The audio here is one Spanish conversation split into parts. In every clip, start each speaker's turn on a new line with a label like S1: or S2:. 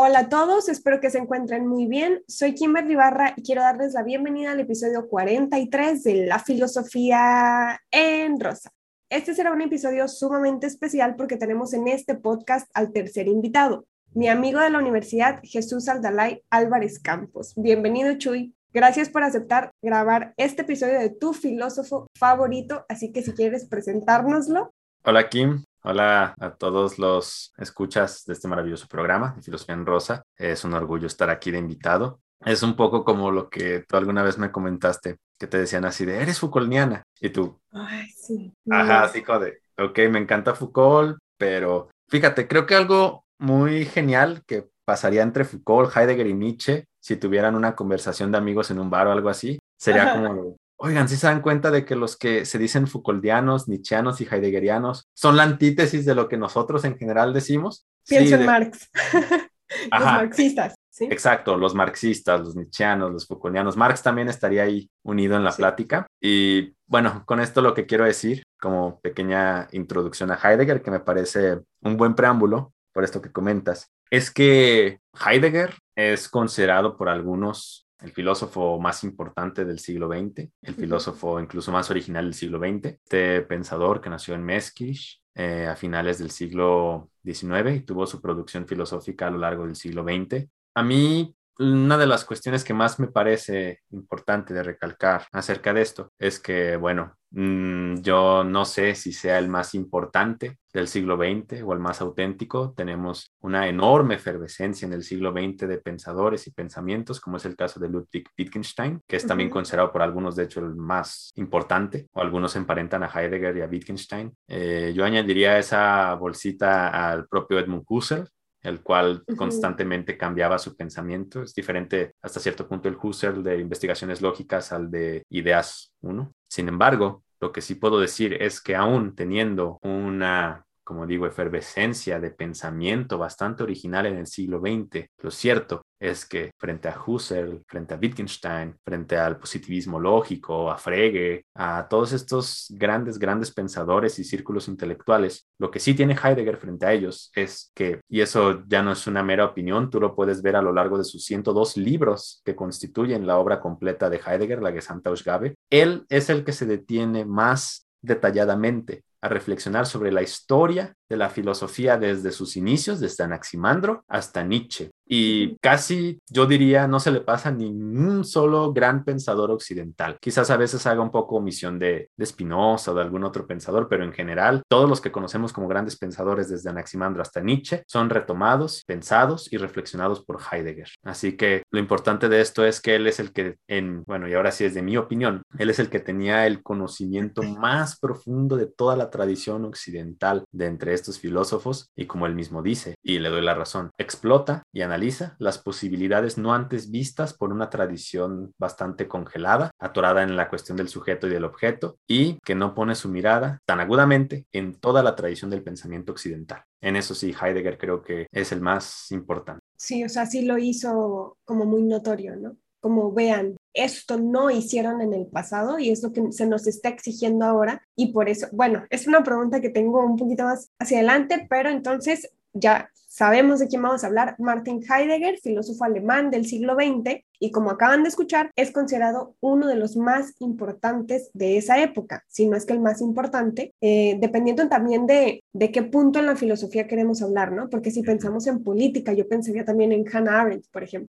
S1: Hola a todos, espero que se encuentren muy bien. Soy Kimberly Barra y quiero darles la bienvenida al episodio 43 de La Filosofía en Rosa. Este será un episodio sumamente especial porque tenemos en este podcast al tercer invitado, mi amigo de la universidad Jesús Aldalay Álvarez Campos. Bienvenido, Chuy. Gracias por aceptar grabar este episodio de tu filósofo favorito, así que si quieres presentárnoslo.
S2: Hola Kim, Hola a todos los escuchas de este maravilloso programa de Filosofía en Rosa. Es un orgullo estar aquí de invitado. Es un poco como lo que tú alguna vez me comentaste, que te decían así de, eres Foucaultiana. Y tú,
S1: ay, sí.
S2: Ajá, así como de, ok, me encanta Foucault, pero fíjate, creo que algo muy genial que pasaría entre Foucault, Heidegger y Nietzsche, si tuvieran una conversación de amigos en un bar o algo así, sería como Oigan, si se dan cuenta de que los que se dicen Foucauldianos, Nietzscheanos y Heideggerianos son la antítesis de lo que nosotros en general decimos.
S1: Pienso en Marx. los marxistas. ¿sí?
S2: Exacto, los marxistas, los nietzscheanos, los Foucauldianos. Marx también estaría ahí unido en la plática. Y bueno, con esto lo que quiero decir, como pequeña introducción a Heidegger, que me parece un buen preámbulo por esto que comentas, es que Heidegger es considerado por algunos el filósofo más importante del siglo XX, el filósofo incluso más original del siglo XX, este pensador que nació en Meskish eh, a finales del siglo XIX y tuvo su producción filosófica a lo largo del siglo XX. A mí una de las cuestiones que más me parece importante de recalcar acerca de esto es que, bueno, mm, yo no sé si sea el más importante del siglo XX o el más auténtico. Tenemos una enorme efervescencia en el siglo XX de pensadores y pensamientos, como es el caso de Ludwig Wittgenstein, que es también considerado por algunos, de hecho, el más importante, o algunos emparentan a Heidegger y a Wittgenstein. Eh, yo añadiría esa bolsita al propio Edmund Husserl, el cual constantemente cambiaba su pensamiento. Es diferente hasta cierto punto el Husserl de investigaciones lógicas al de ideas 1. Sin embargo, lo que sí puedo decir es que aún teniendo una como digo, efervescencia de pensamiento bastante original en el siglo XX. Lo cierto es que frente a Husserl, frente a Wittgenstein, frente al positivismo lógico, a Frege, a todos estos grandes, grandes pensadores y círculos intelectuales, lo que sí tiene Heidegger frente a ellos es que, y eso ya no es una mera opinión, tú lo puedes ver a lo largo de sus 102 libros que constituyen la obra completa de Heidegger, la Gesamtausgabe, él es el que se detiene más detalladamente a reflexionar sobre la historia de la filosofía desde sus inicios, desde Anaximandro hasta Nietzsche. Y casi, yo diría, no se le pasa ningún solo gran pensador occidental. Quizás a veces haga un poco omisión de, de Spinoza o de algún otro pensador, pero en general, todos los que conocemos como grandes pensadores desde Anaximandro hasta Nietzsche son retomados, pensados y reflexionados por Heidegger. Así que lo importante de esto es que él es el que, en, bueno, y ahora sí es de mi opinión, él es el que tenía el conocimiento más profundo de toda la tradición occidental de entre estos filósofos y como él mismo dice, y le doy la razón, explota y analiza las posibilidades no antes vistas por una tradición bastante congelada, atorada en la cuestión del sujeto y del objeto, y que no pone su mirada tan agudamente en toda la tradición del pensamiento occidental. En eso sí, Heidegger creo que es el más importante.
S1: Sí, o sea, sí lo hizo como muy notorio, ¿no? como vean, esto no hicieron en el pasado y es lo que se nos está exigiendo ahora. Y por eso, bueno, es una pregunta que tengo un poquito más hacia adelante, pero entonces ya sabemos de quién vamos a hablar. Martin Heidegger, filósofo alemán del siglo XX, y como acaban de escuchar, es considerado uno de los más importantes de esa época, si no es que el más importante, eh, dependiendo también de, de qué punto en la filosofía queremos hablar, ¿no? Porque si pensamos en política, yo pensaría también en Hannah Arendt, por ejemplo,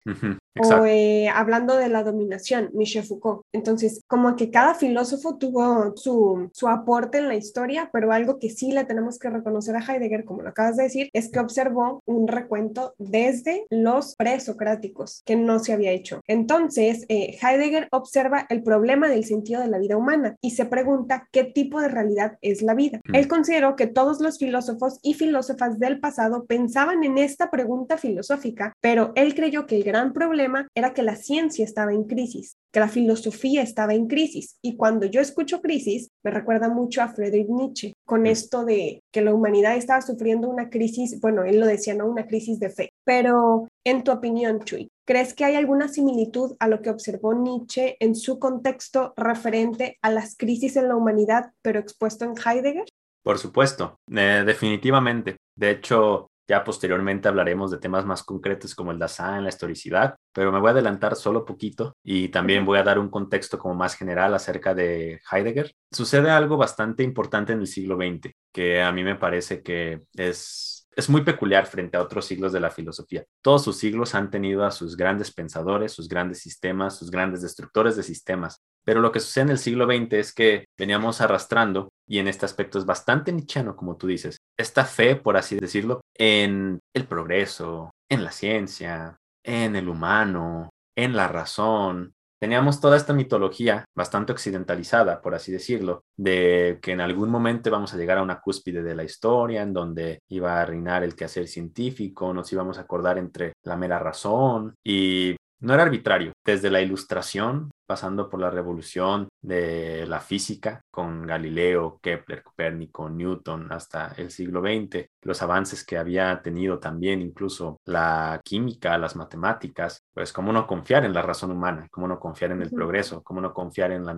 S1: o eh, hablando de la dominación, Michel Foucault. Entonces, como que cada filósofo tuvo su, su aporte en la historia, pero algo que sí le tenemos que reconocer a Heidegger, como lo acabas de decir, es que observó un recuento desde los presocráticos, que no se había hecho entonces, eh, Heidegger observa el problema del sentido de la vida humana y se pregunta qué tipo de realidad es la vida. Mm. Él consideró que todos los filósofos y filósofas del pasado pensaban en esta pregunta filosófica, pero él creyó que el gran problema era que la ciencia estaba en crisis, que la filosofía estaba en crisis. Y cuando yo escucho crisis, me recuerda mucho a Friedrich Nietzsche, con mm. esto de que la humanidad estaba sufriendo una crisis, bueno, él lo decía, ¿no? Una crisis de fe. Pero, en tu opinión, Chuy, ¿Crees que hay alguna similitud a lo que observó Nietzsche en su contexto referente a las crisis en la humanidad, pero expuesto en Heidegger?
S2: Por supuesto, eh, definitivamente. De hecho, Ya posteriormente hablaremos de temas más concretos como el Dasein, la historicidad, pero me voy a adelantar solo poquito y también voy a dar un contexto como más general acerca de Heidegger. Sucede algo bastante importante en el siglo XX, que a mí me parece que es es muy peculiar frente a otros siglos de la filosofía. Todos sus siglos han tenido a sus grandes pensadores, sus grandes sistemas, sus grandes destructores de sistemas. Pero lo que sucede en el siglo XX es que veníamos arrastrando, y en este aspecto es bastante nichano, como tú dices, esta fe, por así decirlo, en el progreso, en la ciencia, en el humano, en la razón, teníamos toda esta mitología bastante occidentalizada, por así decirlo, de que en algún momento vamos a llegar a una cúspide de la historia en donde iba a reinar el quehacer científico, nos íbamos a acordar entre la mera razón y no era arbitrario. Desde la ilustración, pasando por la revolución de la física con Galileo, Kepler, Copérnico, Newton, hasta el siglo XX, los avances que había tenido también incluso la química, las matemáticas, pues cómo no confiar en la razón humana, cómo no confiar en el progreso, cómo no confiar en la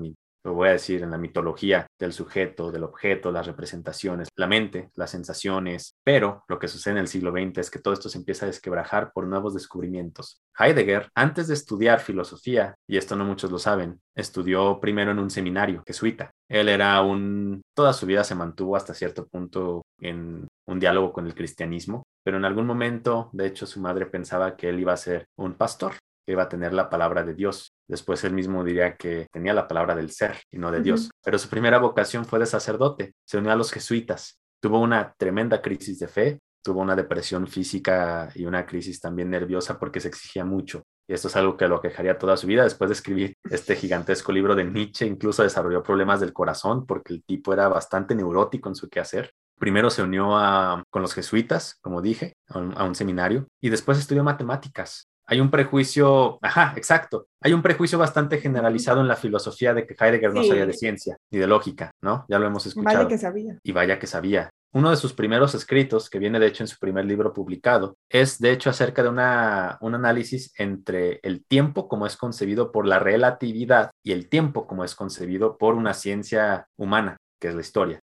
S2: lo voy a decir, en la mitología del sujeto, del objeto, las representaciones, la mente, las sensaciones, pero lo que sucede en el siglo XX es que todo esto se empieza a desquebrajar por nuevos descubrimientos. Heidegger, antes de estudiar filosofía, y esto no muchos lo saben, estudió primero en un seminario jesuita. Él era un, toda su vida se mantuvo hasta cierto punto en un diálogo con el cristianismo, pero en algún momento, de hecho, su madre pensaba que él iba a ser un pastor que iba a tener la palabra de Dios. Después él mismo diría que tenía la palabra del ser y no de Dios. Pero su primera vocación fue de sacerdote. Se unió a los jesuitas. Tuvo una tremenda crisis de fe, tuvo una depresión física y una crisis también nerviosa porque se exigía mucho. Y esto es algo que lo quejaría toda su vida. Después de escribir este gigantesco libro de Nietzsche, incluso desarrolló problemas del corazón porque el tipo era bastante neurótico en su quehacer. Primero se unió con los jesuitas, como dije, a un seminario, y después estudió matemáticas hay un prejuicio, ajá, exacto, hay un prejuicio bastante generalizado en la filosofía de que Heidegger no sabía de ciencia ni de lógica, ¿no? Ya lo hemos escuchado.
S1: Vaya que sabía.
S2: Y vaya que sabía. Uno de sus primeros escritos, que viene de hecho en su primer libro publicado, es de hecho acerca de una, un análisis entre el tiempo como es concebido por la relatividad y el tiempo como es concebido por una ciencia humana que es la historia.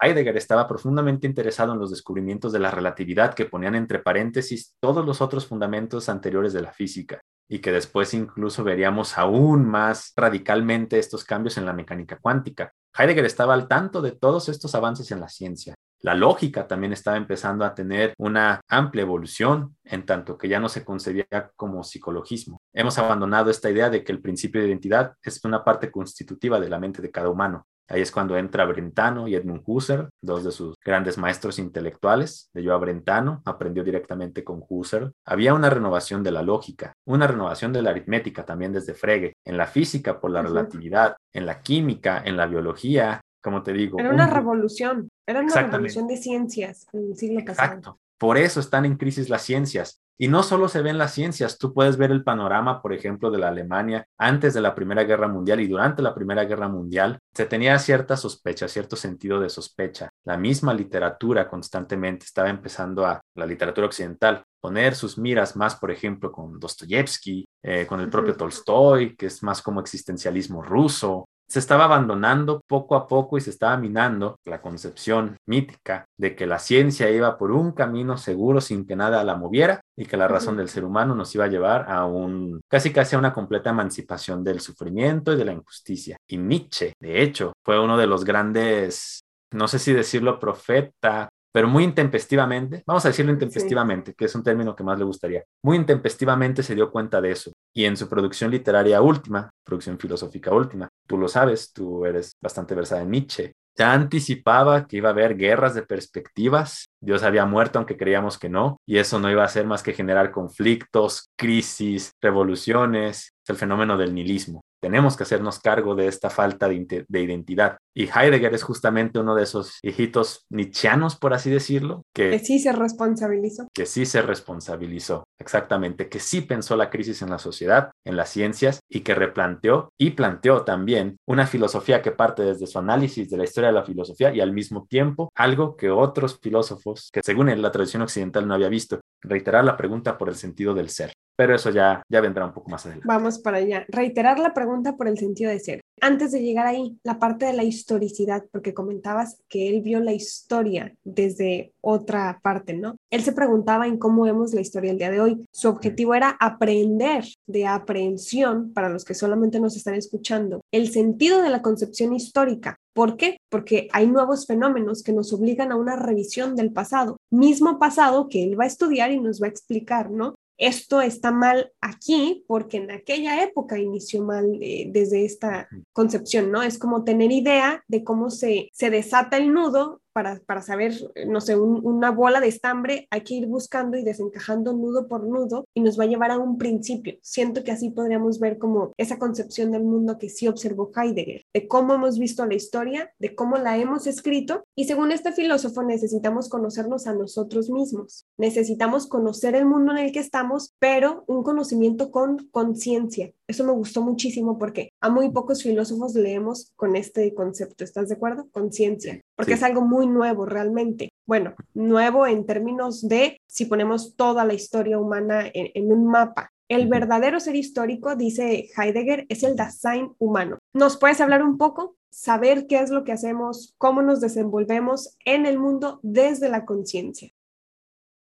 S2: Heidegger estaba profundamente interesado en los descubrimientos de la relatividad que ponían entre paréntesis todos los otros fundamentos anteriores de la física y que después incluso veríamos aún más radicalmente estos cambios en la mecánica cuántica. Heidegger estaba al tanto de todos estos avances en la ciencia. La lógica también estaba empezando a tener una amplia evolución, en tanto que ya no se concebía como psicologismo. Hemos abandonado esta idea de que el principio de identidad es una parte constitutiva de la mente de cada humano. Ahí es cuando entra Brentano y Edmund Husserl, dos de sus grandes maestros intelectuales. Leyó a Brentano, aprendió directamente con Husserl. Había una renovación de la lógica, una renovación de la aritmética también desde Frege, en la física por la relatividad, en la química, en la biología, como te digo.
S1: Era una revolución, era una revolución de ciencias en el siglo pasado. Exacto.
S2: Por eso están en crisis las ciencias. Y no solo se ven las ciencias, tú puedes ver el panorama, por ejemplo, de la Alemania antes de la Primera Guerra Mundial y durante la Primera Guerra Mundial. Se tenía cierta sospecha, cierto sentido de sospecha. La misma literatura constantemente estaba empezando a, la literatura occidental, poner sus miras más, por ejemplo, con Dostoyevsky, eh, con el propio Tolstoy, que es más como existencialismo ruso, se estaba abandonando poco a poco y se estaba minando la concepción mítica de que la ciencia iba por un camino seguro sin que nada la moviera y que la razón del ser humano nos iba a llevar a un casi casi a una completa emancipación del sufrimiento y de la injusticia. Y Nietzsche, de hecho, fue uno de los grandes no sé si decirlo profeta pero muy intempestivamente, vamos a decirlo intempestivamente, que es un término que más le gustaría, muy intempestivamente se dio cuenta de eso. Y en su producción literaria última, producción filosófica última, tú lo sabes, tú eres bastante versada en Nietzsche, ya anticipaba que iba a haber guerras de perspectivas. Dios había muerto aunque creíamos que no, y eso no iba a ser más que generar conflictos, crisis, revoluciones, es el fenómeno del nihilismo tenemos que hacernos cargo de esta falta de, identidad. Y Heidegger es justamente uno de esos hijitos nietzscheanos, por así decirlo,
S1: que, que sí se responsabilizó.
S2: Que sí se responsabilizó, exactamente, que sí pensó la crisis en la sociedad, en las ciencias y que replanteó y planteó también una filosofía que parte desde su análisis de la historia de la filosofía y al mismo tiempo algo que otros filósofos, que según la tradición occidental no había visto, reiterar la pregunta por el sentido del ser. pero eso ya, ya vendrá un poco más adelante.
S1: Vamos para allá. Reiterar la pregunta por el sentido de ser. Antes de llegar ahí, la parte de la historicidad, porque comentabas que él vio la historia desde otra parte, ¿no? Él se preguntaba en cómo vemos la historia el día de hoy. Su objetivo era aprender de aprehensión, para los que solamente nos están escuchando, el sentido de la concepción histórica. ¿Por qué? Porque hay nuevos fenómenos que nos obligan a una revisión del pasado, mismo pasado que él va a estudiar y nos va a explicar, ¿no? esto está mal aquí porque en aquella época inició mal eh, desde esta concepción, ¿no? Es como tener idea de cómo se, se desata el nudo para, saber, no sé, una bola de estambre, hay que ir buscando y desencajando nudo por nudo y nos va a llevar a un principio. Siento que así podríamos ver como esa concepción del mundo que sí observó Heidegger, de cómo hemos visto la historia, de cómo la hemos escrito y según este filósofo necesitamos conocernos a nosotros mismos, necesitamos conocer el mundo en el que estamos, pero un conocimiento con conciencia. Eso me gustó muchísimo porque a muy pocos filósofos leemos con este concepto, ¿estás de acuerdo? Conciencia, porque es algo muy nuevo realmente. Bueno, nuevo en términos de si ponemos toda la historia humana en, un mapa. El verdadero ser histórico, dice Heidegger, es el Dasein humano. ¿Nos puedes hablar un poco? Saber qué es lo que hacemos, cómo nos desenvolvemos en el mundo desde la conciencia.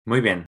S2: Muy bien.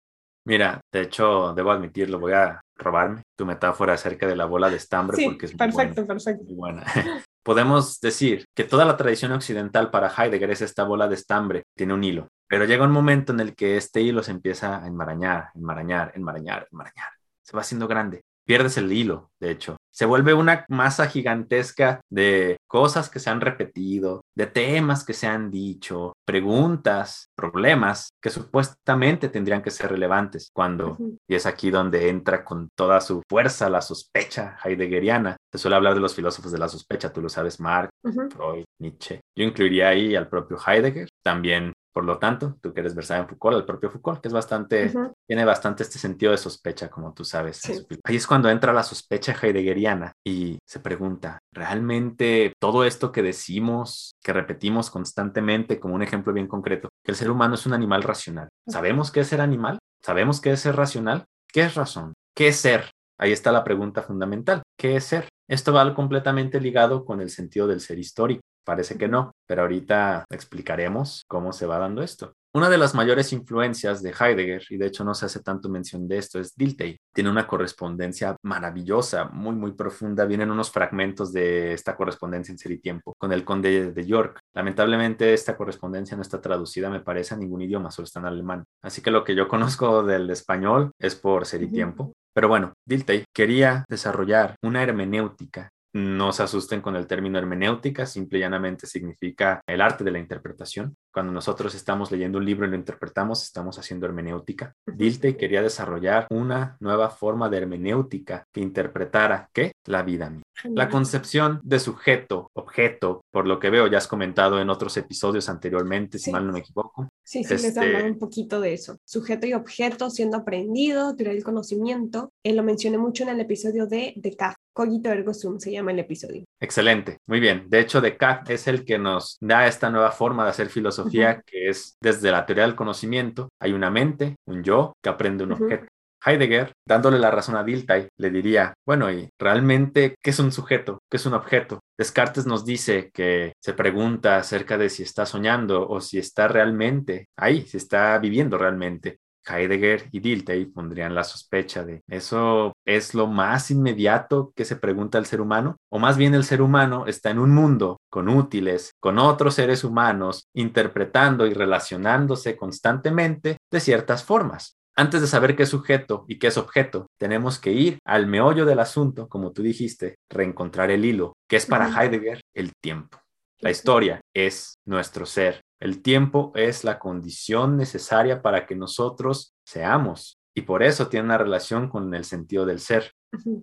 S2: Mira, de hecho, debo admitirlo, voy a robarme tu metáfora acerca de la bola de estambre porque es
S1: perfecto, perfecto.
S2: Muy buena. podemos decir que toda la tradición occidental para Heidegger es esta bola de estambre, tiene un hilo, pero llega un momento en el que este hilo se empieza a enmarañar, enmarañar, enmarañar, enmarañar, se va haciendo grande, pierdes el hilo, de hecho, se vuelve una masa gigantesca de cosas que se han repetido, de temas que se han dicho, preguntas, problemas que supuestamente tendrían que ser relevantes cuando, y es aquí donde entra con toda su fuerza la sospecha heideggeriana. Se suele hablar de los filósofos de la sospecha, tú lo sabes, Marx, Freud, Nietzsche. Yo incluiría ahí al propio Heidegger, también por lo tanto, tú quieres versar en Foucault, el propio Foucault, que es bastante, tiene bastante este sentido de sospecha, como tú sabes. Ahí es cuando entra la sospecha heideggeriana y se pregunta, ¿realmente todo esto que decimos, que repetimos constantemente, como un ejemplo bien concreto, que el ser humano es un animal racional? ¿Sabemos qué es ser animal? ¿Sabemos qué es ser racional? ¿Qué es razón? ¿Qué es ser? Ahí está la pregunta fundamental. ¿Qué es ser? Esto va completamente ligado con el sentido del ser histórico. Parece que no, pero ahorita explicaremos cómo se va dando esto. Una de las mayores influencias de Heidegger, y de hecho no se hace tanto mención de esto, es Dilthey. Tiene una correspondencia maravillosa, muy, muy profunda. Vienen unos fragmentos de esta correspondencia en Ser y Tiempo con el conde de York. Lamentablemente esta correspondencia no está traducida, me parece, a ningún idioma, solo está en alemán. Así que lo que yo conozco del español es por Ser y Tiempo. Pero bueno, Dilthey quería desarrollar una hermenéutica no se asusten con el término hermenéutica, simple y llanamente significa el arte de la interpretación. Cuando nosotros estamos leyendo un libro y lo interpretamos, estamos haciendo hermenéutica. Dilte quería desarrollar una nueva forma de hermenéutica que interpretara, ¿qué? La vida misma. La concepción de sujeto, objeto, por lo que veo, ya has comentado en otros episodios anteriormente, si mal no me equivoco.
S1: Sí, sí, les este... un poquito de eso. Sujeto y objeto siendo aprendido, teoría del conocimiento. Él lo mencioné mucho en el episodio de Descartes. Cogito ergo sum se llama el episodio.
S2: Excelente, muy bien. De hecho, Descartes es el que nos da esta nueva forma de hacer filosofía, que es desde la teoría del conocimiento. Hay una mente, un yo, que aprende un objeto. Heidegger, dándole la razón a Dilthey, le diría, bueno, ¿y realmente qué es un sujeto? ¿Qué es un objeto? Descartes nos dice que se pregunta acerca de si está soñando o si está realmente ahí, si está viviendo realmente. Heidegger y Dilthey pondrían la sospecha de eso es lo más inmediato que se pregunta el ser humano, o más bien el ser humano está en un mundo con útiles, con otros seres humanos, interpretando y relacionándose constantemente de ciertas formas. Antes de saber qué es sujeto y qué es objeto, tenemos que ir al meollo del asunto, como tú dijiste, reencontrar el hilo, que es para Heidegger el tiempo. La historia es nuestro ser, el tiempo es la condición necesaria para que nosotros seamos y por eso tiene una relación con el sentido del ser.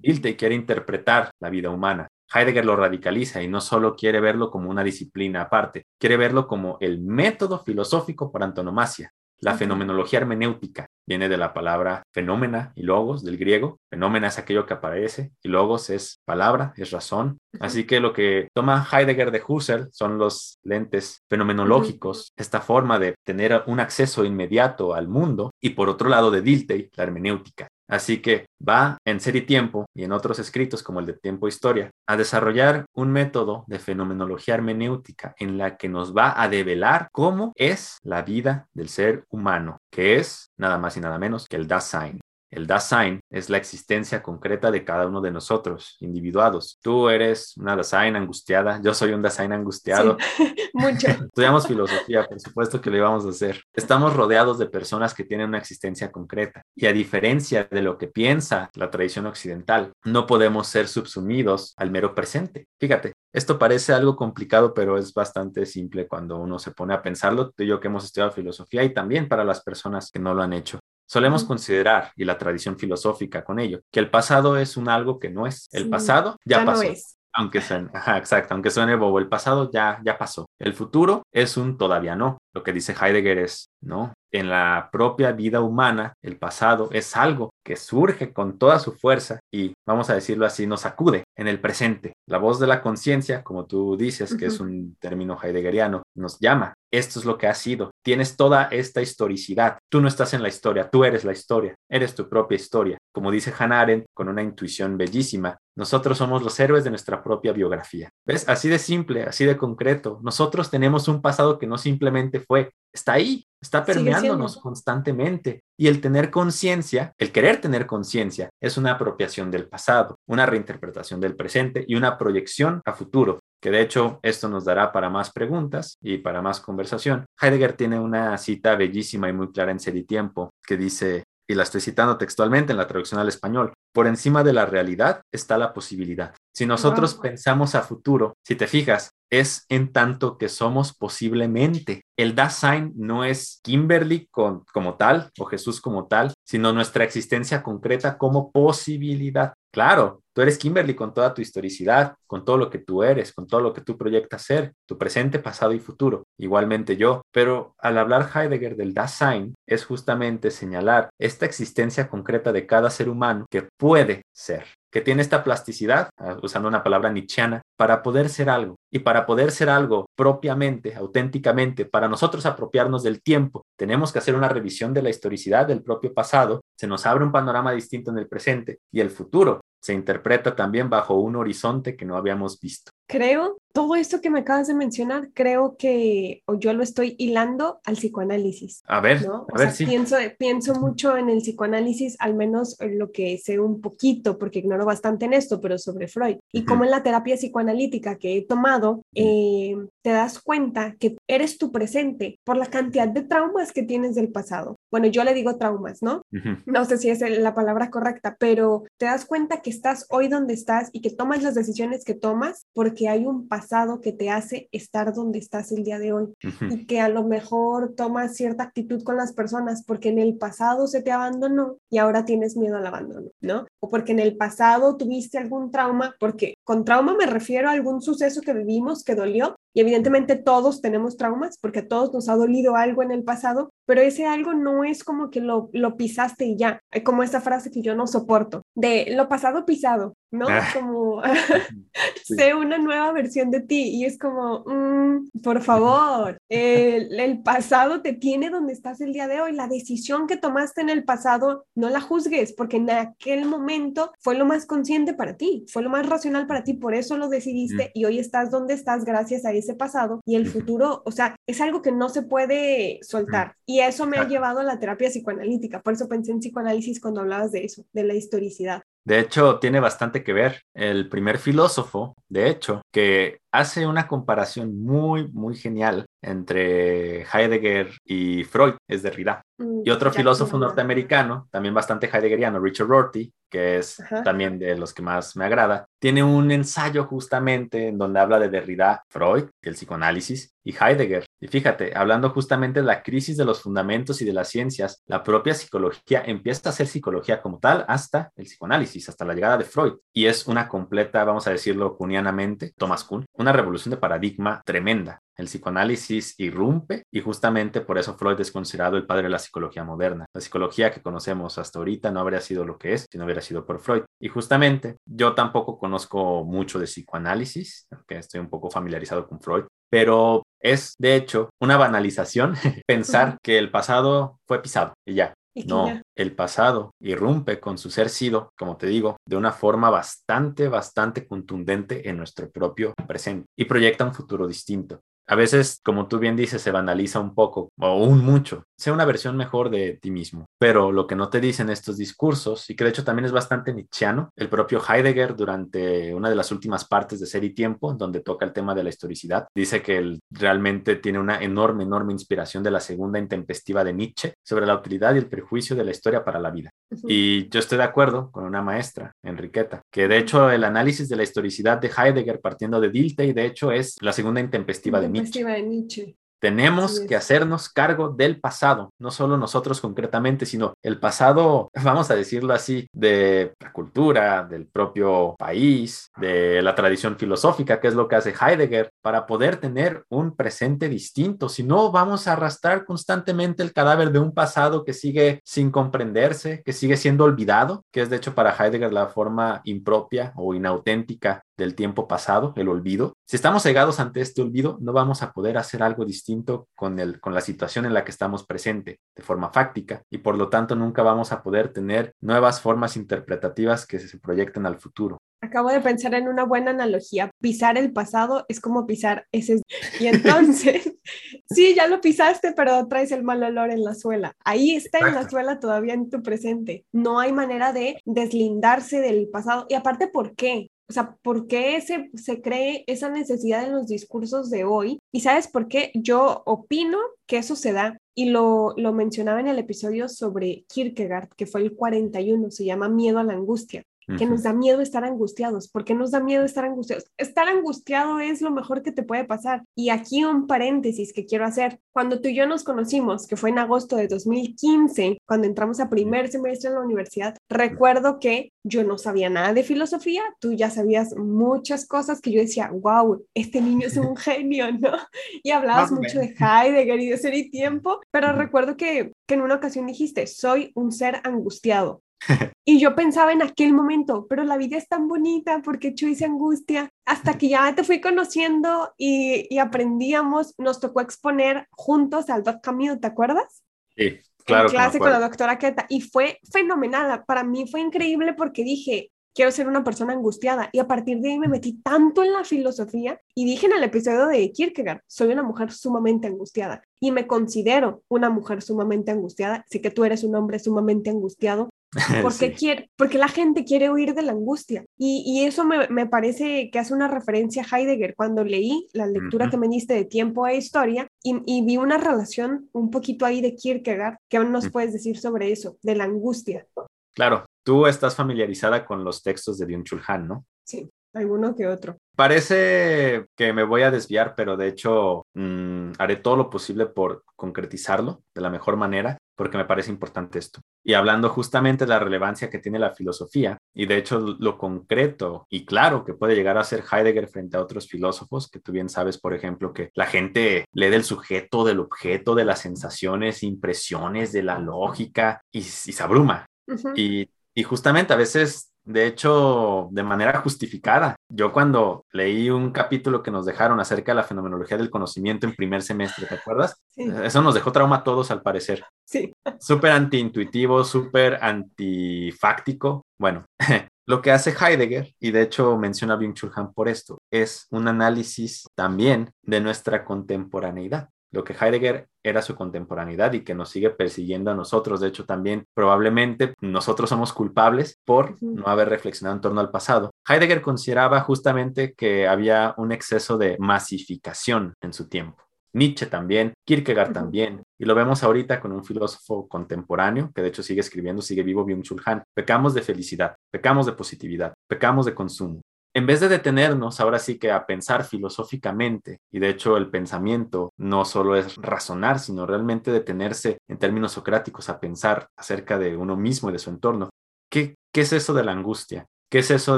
S2: Ilte quiere interpretar la vida humana. Heidegger lo radicaliza y no solo quiere verlo como una disciplina aparte, quiere verlo como el método filosófico por antonomasia, la fenomenología hermenéutica viene de la palabra fenómena y logos del griego. Fenómena es aquello que aparece y logos es palabra, es razón. Así que lo que toma Heidegger de Husserl son los lentes fenomenológicos, esta forma de tener un acceso inmediato al mundo y por otro lado de Dilthey, la hermenéutica. Así que va en Ser y Tiempo y en otros escritos como el de Tiempo e Historia a desarrollar un método de fenomenología hermenéutica en la que nos va a develar cómo es la vida del ser humano, que es nada más y nada menos que el Dasein. El Dasein es la existencia concreta de cada uno de nosotros, individuados. Tú eres una Dasein angustiada, yo soy un Dasein angustiado.
S1: mucho.
S2: Estudiamos filosofía, por supuesto que lo íbamos a hacer. Estamos rodeados de personas que tienen una existencia concreta y a diferencia de lo que piensa la tradición occidental, no podemos ser subsumidos al mero presente. Fíjate, esto parece algo complicado, pero es bastante simple cuando uno se pone a pensarlo. Tú y yo que hemos estudiado filosofía y también para las personas que no lo han hecho. Solemos considerar, y la tradición filosófica con ello, que el pasado es un algo que no es. El pasado ya, pasó. Aunque suene, exacto, aunque suene bobo, el pasado ya, ya pasó. El futuro es un todavía no. Lo que dice Heidegger es, ¿no? En la propia vida humana, el pasado es algo que surge con toda su fuerza y, vamos a decirlo así, nos acude en el presente. La voz de la conciencia, como tú dices, que es un término heideggeriano, nos llama. Esto es lo que ha sido. Tienes toda esta historicidad. Tú no estás en la historia, tú eres la historia, eres tu propia historia. Como dice Hannah Arendt, con una intuición bellísima, nosotros somos los héroes de nuestra propia biografía. ¿Ves? Así de simple, así de concreto. Nosotros tenemos un pasado que no simplemente fue, está ahí, está permeándonos constantemente. Y el tener conciencia, el querer tener conciencia, es una apropiación del pasado, una reinterpretación del presente y una proyección a futuro que de hecho esto nos dará para más preguntas y para más conversación. Heidegger tiene una cita bellísima y muy clara en Ser y Tiempo que dice, y la estoy citando textualmente en la traducción al español, por encima de la realidad está la posibilidad. Si nosotros pensamos a futuro, si te fijas, es en tanto que somos posiblemente. El Dasein no es Kimberly como tal o Jesús como tal, sino nuestra existencia concreta como posibilidad. Claro, tú eres Kimberly con toda tu historicidad, con todo lo que tú eres, con todo lo que tú proyectas ser, tu presente, pasado y futuro. Igualmente yo. Pero al hablar Heidegger del Dasein, es justamente señalar esta existencia concreta de cada ser humano que puede ser que tiene esta plasticidad, ah, usando una palabra nietzscheana, para poder ser algo. Y para poder ser algo propiamente, auténticamente, para nosotros apropiarnos del tiempo, tenemos que hacer una revisión de la historicidad del propio pasado, se nos abre un panorama distinto en el presente y el futuro se interpreta también bajo un horizonte que no habíamos visto.
S1: Creo, todo esto que me acabas de mencionar, creo que o yo lo estoy hilando al psicoanálisis.
S2: A ver,
S1: ¿no?
S2: a ver,
S1: pienso, pienso mucho en el psicoanálisis, al menos en lo que sé un poquito, porque ignoro bastante en esto, pero sobre Freud. Y como en la terapia psicoanalítica que he tomado, eh, te das cuenta que eres tu presente por la cantidad de traumas que tienes del pasado. Bueno, yo le digo traumas, ¿no? No sé si es la palabra correcta, pero te das cuenta que estás hoy donde estás y que tomas las decisiones que tomas porque hay un pasado que te hace estar donde estás el día de hoy y que a lo mejor tomas cierta actitud con las personas porque en el pasado se te abandonó y ahora tienes miedo al abandono, ¿no? O porque en el pasado tuviste algún trauma, porque con trauma me refiero a algún suceso que vivimos que dolió y evidentemente todos tenemos traumas porque a todos nos ha dolido algo en el pasado, pero ese algo no es como que lo, lo pisaste y ya, hay como esa frase que yo no soporto, de lo pasado pisado, ¿no? Ah. Como sé una nueva versión de ti y es como, mm, por favor, el, el, pasado te tiene donde estás el día de hoy, la decisión que tomaste en el pasado no la juzgues porque en aquel momento fue lo más consciente para ti, fue lo más racional para ti, por eso lo decidiste y hoy estás donde estás gracias a ese pasado y el futuro, o sea, es algo que no se puede soltar y eso me ha llevado a la terapia psicoanalítica, por eso pensé en psicoanálisis cuando hablabas de eso, de la historicidad.
S2: De hecho, tiene bastante que ver. El primer filósofo, de hecho, que hace una comparación muy, muy genial entre Heidegger y Freud, es Derrida. Mm, y otro filósofo norteamericano, también bastante heideggeriano, Richard Rorty, que es también de los que más me agrada, tiene un ensayo justamente en donde habla de Derrida, Freud, el psicoanálisis, y Heidegger. Y fíjate, hablando justamente de la crisis de los fundamentos y de las ciencias, la propia psicología empieza a ser psicología como tal hasta el psicoanálisis, hasta la llegada de Freud. Y es una completa, vamos a decirlo cunianamente, Thomas Kuhn, una revolución de paradigma tremenda. El psicoanálisis irrumpe y justamente por eso Freud es considerado el padre de la psicología moderna. La psicología que conocemos hasta ahorita no habría sido lo que es si no hubiera sido por Freud. Y justamente yo tampoco conozco mucho de psicoanálisis, aunque estoy un poco familiarizado con Freud, pero es de hecho una banalización pensar que el pasado fue pisado y ya. no, el pasado irrumpe con su ser sido, como te digo, de una forma bastante, bastante contundente en nuestro propio presente y proyecta un futuro distinto. A veces, como tú bien dices, se banaliza un poco o un mucho. Sea una versión mejor de ti mismo. Pero lo que no te dicen estos discursos, y que de hecho también es bastante nietzscheano, el propio Heidegger durante una de las últimas partes de Ser y Tiempo, donde toca el tema de la historicidad, dice que él realmente tiene una enorme, enorme inspiración de la segunda intempestiva de Nietzsche sobre la utilidad y el prejuicio de la historia para la vida. Y yo estoy de acuerdo con una maestra, Enriqueta, que de hecho el análisis de la historicidad de Heidegger partiendo de Dilthey, de hecho, es la segunda intempestiva de Nietzsche.
S1: de Nietzsche.
S2: Tenemos que hacernos cargo del pasado, no solo nosotros concretamente, sino el pasado, vamos a decirlo así, de la cultura, del propio país, de la tradición filosófica, que es lo que hace Heidegger, para poder tener un presente distinto. Si no, vamos a arrastrar constantemente el cadáver de un pasado que sigue sin comprenderse, que sigue siendo olvidado, que es de hecho para Heidegger la forma impropia o inauténtica del tiempo pasado, el olvido. Si estamos cegados ante este olvido, no vamos a poder hacer algo distinto con, el, con la situación en la que estamos presente de forma fáctica y por lo tanto nunca vamos a poder tener nuevas formas interpretativas que se proyecten al futuro.
S1: Acabo de pensar en una buena analogía. Pisar el pasado es como pisar ese. Y entonces, sí, ya lo pisaste, pero traes el mal olor en la suela. Ahí está en la suela todavía en tu presente. No hay manera de deslindarse del pasado. Y aparte, ¿por qué? O sea, ¿por qué se, se cree esa necesidad en los discursos de hoy? Y sabes por qué yo opino que eso se da. Y lo, lo mencionaba en el episodio sobre Kierkegaard, que fue el 41, se llama Miedo a la Angustia que nos da miedo estar angustiados. ¿Por qué nos da miedo estar angustiados? Estar angustiado es lo mejor que te puede pasar. Y aquí un paréntesis que quiero hacer. Cuando tú y yo nos conocimos, que fue en agosto de 2015, cuando entramos a primer semestre en la universidad, recuerdo que yo no sabía nada de filosofía, tú ya sabías muchas cosas que yo decía, wow, este niño es un genio, ¿no? Y hablabas mucho de Heidegger y de ser y tiempo, pero recuerdo que, que en una ocasión dijiste, soy un ser angustiado. y yo pensaba en aquel momento, pero la vida es tan bonita porque yo hice angustia. Hasta que ya te fui conociendo y, y aprendíamos, nos tocó exponer juntos al Doc Camille, ¿te acuerdas?
S2: Sí, claro.
S1: En clase con la doctora Keta. Y fue fenomenal. Para mí fue increíble porque dije, quiero ser una persona angustiada. Y a partir de ahí me metí tanto en la filosofía y dije en el episodio de Kierkegaard, soy una mujer sumamente angustiada y me considero una mujer sumamente angustiada. Sé que tú eres un hombre sumamente angustiado. Porque, quiere, porque la gente quiere huir de la angustia. Y, y eso me, me, parece que hace una referencia a Heidegger cuando leí la lectura que me diste de tiempo e historia y, y, vi una relación un poquito ahí de Kierkegaard. ¿Qué nos puedes decir sobre eso, de la angustia?
S2: Claro, tú estás familiarizada con los textos de Byung-Chul Han, ¿no?
S1: Sí, alguno que otro.
S2: Parece que me voy a desviar, pero de hecho mmm, haré todo lo posible por concretizarlo de la mejor manera, porque me parece importante esto. Y hablando justamente de la relevancia que tiene la filosofía, y de hecho lo concreto y claro que puede llegar a ser Heidegger frente a otros filósofos, que tú bien sabes, por ejemplo, que la gente lee del sujeto, del objeto, de las sensaciones, impresiones, de la lógica, y, y se abruma. Uh -huh. y, y justamente a veces de hecho, de manera justificada. Yo cuando leí un capítulo que nos dejaron acerca de la fenomenología del conocimiento en primer semestre, ¿te acuerdas? Sí. Eso nos dejó trauma a todos al parecer.
S1: Sí.
S2: Súper antiintuitivo, súper antifáctico. Bueno, lo que hace Heidegger, y de hecho menciona Byung-Chul Han por esto, es un análisis también de nuestra contemporaneidad lo que Heidegger era su contemporaneidad y que nos sigue persiguiendo a nosotros. De hecho, también probablemente nosotros somos culpables por no haber reflexionado en torno al pasado. Heidegger consideraba justamente que había un exceso de masificación en su tiempo. Nietzsche también, Kierkegaard uh -huh. también, y lo vemos ahorita con un filósofo contemporáneo que de hecho sigue escribiendo, sigue vivo, Byung-Chul Han. Pecamos de felicidad, pecamos de positividad, pecamos de consumo, en vez de detenernos ahora sí que a pensar filosóficamente, y de hecho el pensamiento no solo es razonar, sino realmente detenerse en términos socráticos a pensar acerca de uno mismo y de su entorno, ¿qué, qué es eso de la angustia? ¿Qué es eso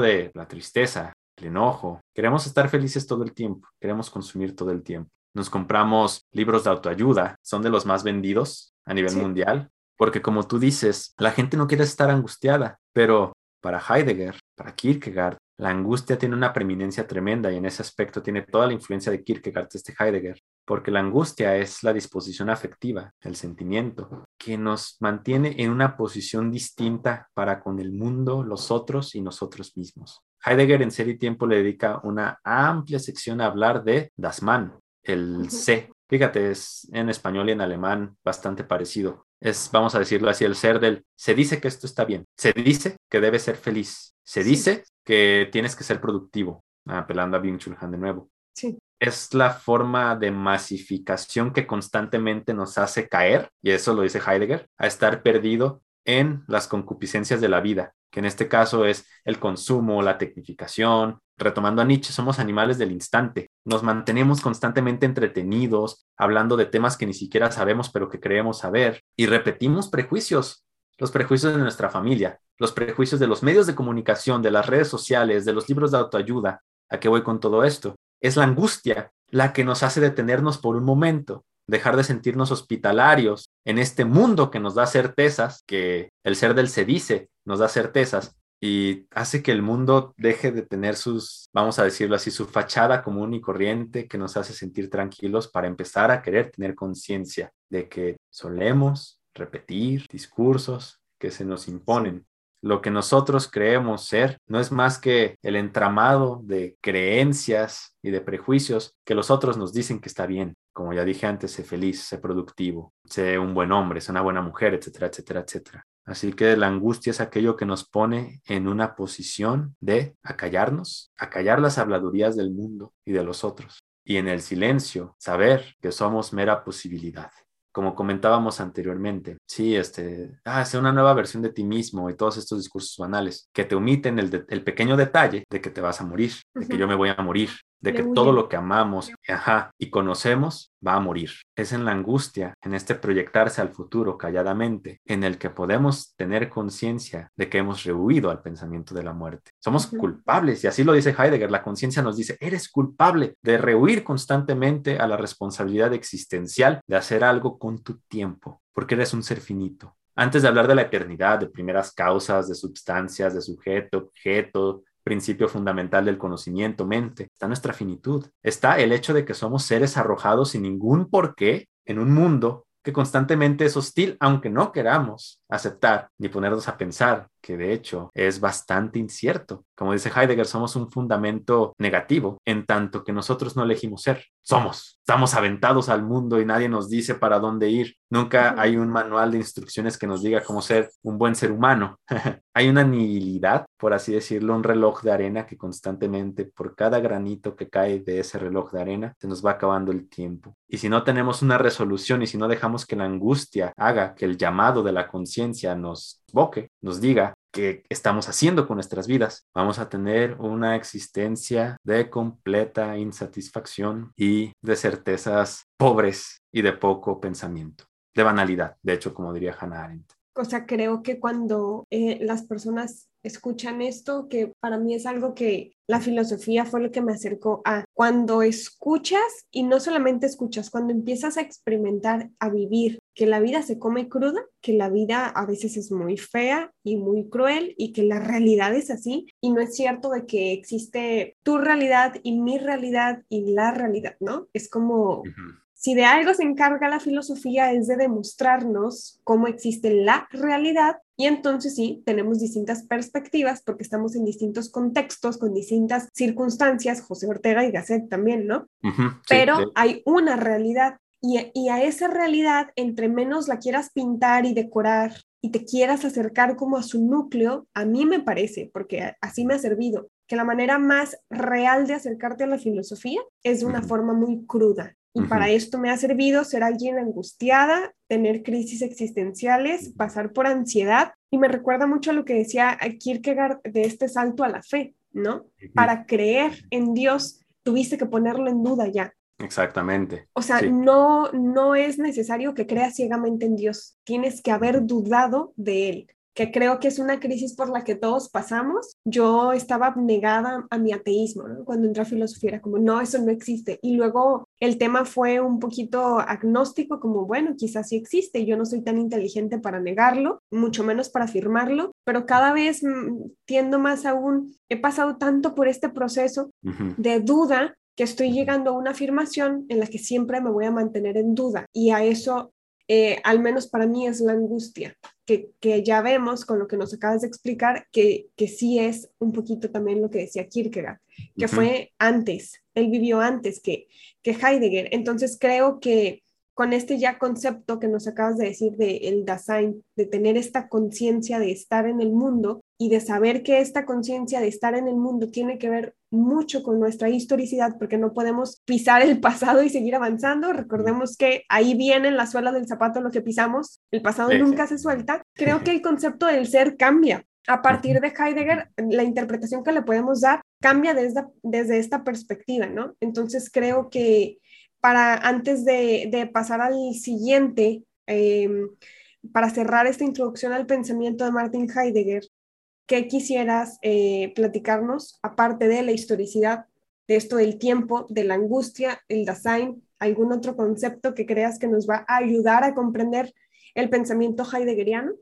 S2: de la tristeza, el enojo? Queremos estar felices todo el tiempo, queremos consumir todo el tiempo. Nos compramos libros de autoayuda, son de los más vendidos a nivel sí. mundial, porque como tú dices, la gente no quiere estar angustiada, pero para Heidegger, para Kierkegaard, la angustia tiene una preeminencia tremenda y en ese aspecto tiene toda la influencia de Kierkegaard, este Heidegger. porque la angustia es la disposición afectiva, el sentimiento, que nos mantiene en una posición distinta para con el mundo, los otros y nosotros mismos. Heidegger en Ser y Tiempo le dedica una amplia sección a hablar de Das Mann, el C. Fíjate, es en español y en alemán bastante parecido. Es, vamos a decirlo así, el ser del, se dice que esto está bien, se dice que debes ser feliz, se dice que tienes que ser productivo, apelando a Byung-Chul Han de nuevo.
S1: Sí.
S2: Es la forma de masificación que constantemente nos hace caer, y eso lo dice Heidegger, a estar perdido en las concupiscencias de la vida, que en este caso es el consumo, la tecnificación. Retomando a Nietzsche, somos animales del instante. Nos mantenemos constantemente entretenidos, hablando de temas que ni siquiera sabemos, pero que creemos saber, y repetimos prejuicios, los prejuicios de nuestra familia, los prejuicios de los medios de comunicación, de las redes sociales, de los libros de autoayuda. ¿A qué voy con todo esto? Es la angustia la que nos hace detenernos por un momento, dejar de sentirnos hospitalarios en este mundo que nos da certezas, que el ser del se dice nos da certezas y hace que el mundo deje de tener sus, vamos a decirlo así, su fachada común y corriente que nos hace sentir tranquilos para empezar a querer tener conciencia de que solemos repetir discursos que se nos imponen lo que nosotros creemos ser no es más que el entramado de creencias y de prejuicios que los otros nos dicen que está bien. Como ya dije antes, sé feliz, sé productivo, sé un buen hombre, sé una buena mujer, etcétera, etcétera, etcétera. Así que la angustia es aquello que nos pone en una posición de acallarnos, acallar las habladurías del mundo y de los otros. Y en el silencio, saber que somos mera posibilidad como comentábamos anteriormente, sí, este, ah, una nueva versión de ti mismo y todos estos discursos banales que te omiten el, el pequeño detalle de que te vas a morir, de que yo me voy a morir, de que todo lo que amamos ajá, y conocemos va a morir. Es en la angustia, en este proyectarse al futuro calladamente, en el que podemos tener conciencia de que hemos rehuido al pensamiento de la muerte. Somos culpables, y así lo dice Heidegger, la conciencia nos dice, eres culpable de rehuir constantemente a la responsabilidad existencial de hacer algo con tu tiempo, porque eres un ser finito. Antes de hablar de la eternidad, de primeras causas, de sustancias, de sujeto, objeto, principio fundamental del conocimiento, mente, está nuestra finitud. Está el hecho de que somos seres arrojados sin ningún porqué en un mundo que constantemente es hostil, aunque no queramos aceptar ni ponernos a pensar que de hecho es bastante incierto. Como dice Heidegger, somos un fundamento negativo en tanto que nosotros no elegimos ser. Somos, estamos aventados al mundo y nadie nos dice para dónde ir. Nunca hay un manual de instrucciones que nos diga cómo ser un buen ser humano. hay una nihilidad, por así decirlo, un reloj de arena que constantemente, por cada granito que cae de ese reloj de arena, se nos va acabando el tiempo. Y si no tenemos una resolución y si no dejamos que la angustia haga que el llamado de la conciencia nos boque, nos diga qué estamos haciendo con nuestras vidas, vamos a tener una existencia de completa insatisfacción y de certezas pobres y de poco pensamiento, de banalidad, de hecho, como diría Hannah Arendt.
S1: O sea, creo que cuando eh, las personas escuchan esto, que para mí es algo que la filosofía fue lo que me acercó a cuando escuchas y no solamente escuchas, cuando empiezas a experimentar, a vivir, que la vida se come cruda, que la vida a veces es muy fea y muy cruel y que la realidad es así y no es cierto de que existe tu realidad y mi realidad y la realidad, ¿no? Es como si de algo se encarga la filosofía es de demostrarnos cómo existe la realidad y entonces sí, tenemos distintas perspectivas porque estamos en distintos contextos, con distintas circunstancias, José Ortega y Gasset también, ¿no? Pero hay una realidad y, y, a esa realidad, entre menos la quieras pintar y decorar y te quieras acercar como a su núcleo, a mí me parece, porque así me ha servido, que la manera más real de acercarte a la filosofía es de una forma muy cruda, y para esto me ha servido ser alguien angustiada, tener crisis existenciales, pasar por ansiedad. Y me recuerda mucho a lo que decía Kierkegaard de este salto a la fe, ¿no? Para creer en Dios, tuviste que ponerlo en duda ya.
S2: Exactamente.
S1: O sea, no, no es necesario que creas ciegamente en Dios, tienes que haber dudado de Él que creo que es una crisis por la que todos pasamos. Yo estaba negada a mi ateísmo, Cuando entré a filosofía era como, no, eso no existe. Y luego el tema fue un poquito agnóstico, como, bueno, quizás sí existe, yo no soy tan inteligente para negarlo, mucho menos para afirmarlo, pero cada vez mm, tiendo más aún, he pasado tanto por este proceso de duda que estoy llegando a una afirmación en la que siempre me voy a mantener en duda y a eso, eh, al menos para mí, es la angustia, que, ya vemos con lo que nos acabas de explicar, que, que sí es un poquito también lo que decía Kierkegaard, que fue antes, él vivió antes que, que Heidegger. Entonces creo que con este ya concepto que nos acabas de decir de el Dasein, de tener esta conciencia de estar en el mundo y de saber que esta conciencia de estar en el mundo tiene que ver mucho con nuestra historicidad, porque no podemos pisar el pasado y seguir avanzando. Recordemos que ahí viene en la suela del zapato lo que pisamos, el pasado nunca se suelta. Creo que el concepto del ser cambia. A partir de Heidegger, la interpretación que le podemos dar cambia desde, desde esta perspectiva, ¿no? Entonces creo que para antes de, pasar al siguiente, em, para cerrar esta introducción al pensamiento de Martin Heidegger, ¿qué quisieras eh, platicarnos, aparte de la historicidad, de esto del tiempo, de la angustia, el Dasein, algún otro concepto que creas que nos va a ayudar a comprender el pensamiento heideggeriano?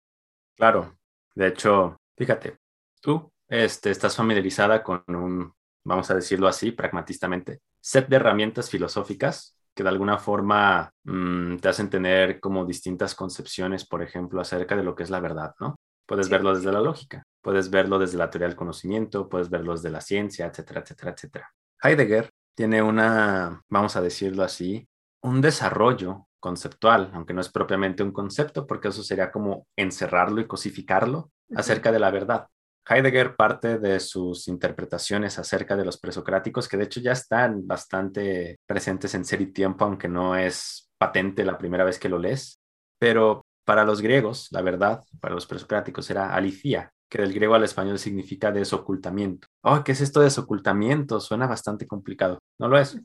S2: Claro, de hecho, fíjate, tú este, estás familiarizada con un, vamos a decirlo así, pragmatistamente, set de herramientas filosóficas que de alguna forma mm, te hacen tener como distintas concepciones, por ejemplo, acerca de lo que es la verdad, ¿no? Puedes verlo desde la lógica, puedes verlo desde la teoría del conocimiento, puedes verlo desde la ciencia, etcétera, etcétera, etcétera. Heidegger tiene una, vamos a decirlo así, un desarrollo conceptual, aunque no es propiamente un concepto, porque eso sería como encerrarlo y cosificarlo acerca de la verdad. Heidegger parte de sus interpretaciones acerca de los presocráticos, que de hecho ya están bastante presentes en Ser y Tiempo, aunque no es patente la primera vez que lo lees. Pero para los griegos, la verdad, para los presocráticos era alicia, que del griego al español significa desocultamiento. Oh, ¿qué es esto de desocultamiento? Suena bastante complicado. No lo es.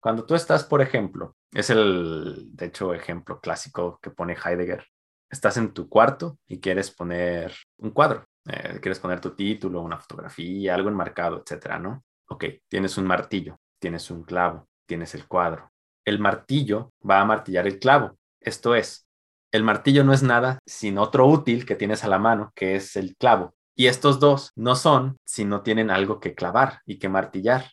S2: Cuando tú estás, por ejemplo, es el, de hecho, ejemplo clásico que pone Heidegger. Estás en tu cuarto y quieres poner un cuadro eh, quieres poner tu título, una fotografía, algo enmarcado, etcétera, ¿no? Ok, tienes un martillo, tienes un clavo, tienes el cuadro. El martillo va a martillar el clavo. Esto es, el martillo no es nada sin otro útil que tienes a la mano, que es el clavo. Y estos dos no son si no tienen algo que clavar y que martillar.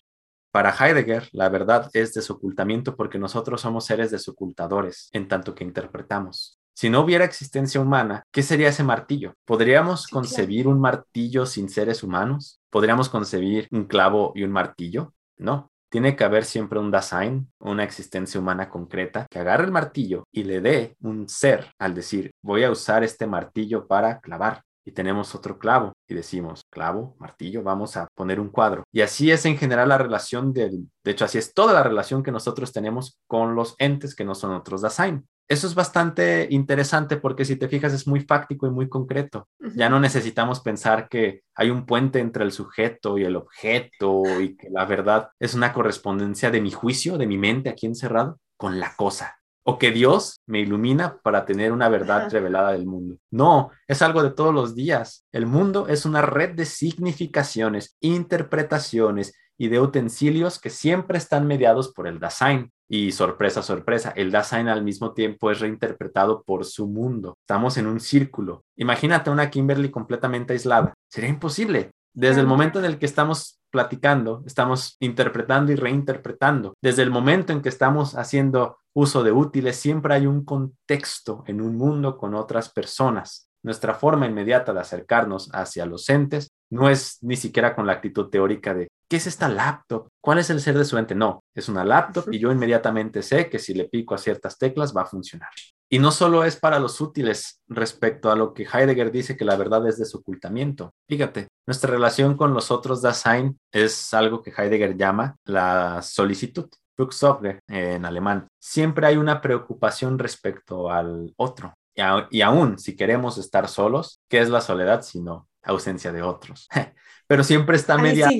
S2: Para Heidegger, la verdad es desocultamiento porque nosotros somos seres desocultadores en tanto que interpretamos. Si no hubiera existencia humana, ¿qué sería ese martillo? ¿Podríamos concebir un martillo sin seres humanos? ¿Podríamos concebir un clavo y un martillo? No. Tiene que haber siempre un Dasein, una existencia humana concreta, que agarre el martillo y le dé un ser al decir, voy a usar este martillo para clavar y tenemos otro clavo y decimos clavo, martillo, vamos a poner un cuadro. Y así es en general la relación del, de hecho así es toda la relación que nosotros tenemos con los entes que no son otros Dasein eso es bastante interesante porque si te fijas es muy fáctico y muy concreto. Ya no necesitamos pensar que hay un puente entre el sujeto y el objeto y que la verdad es una correspondencia de mi juicio, de mi mente aquí encerrado, con la cosa. O que Dios me ilumina para tener una verdad revelada del mundo. No, es algo de todos los días. El mundo es una red de significaciones, interpretaciones y de utensilios que siempre están mediados por el Dasein. Y sorpresa, sorpresa, el Dasein al mismo tiempo es reinterpretado por su mundo. Estamos en un círculo. Imagínate una Kimberly completamente aislada. Sería imposible. Desde el momento en el que estamos platicando, estamos interpretando y reinterpretando. Desde el momento en que estamos haciendo uso de útiles, siempre hay un contexto en un mundo con otras personas. Nuestra forma inmediata de acercarnos hacia los entes no es ni siquiera con la actitud teórica de ¿qué es esta laptop? ¿Cuál es el ser de su ente? No, es una laptop y yo inmediatamente sé que si le pico a ciertas teclas va a funcionar. Y no solo es para los útiles respecto a lo que Heidegger dice que la verdad es desocultamiento. Fíjate, nuestra relación con los otros Dasein es algo que Heidegger llama la solicitud. Rücksorge en alemán. Siempre hay una preocupación respecto al otro. Y, aún si queremos estar solos, ¿qué es la soledad sino ausencia de otros? Pero siempre está mediado.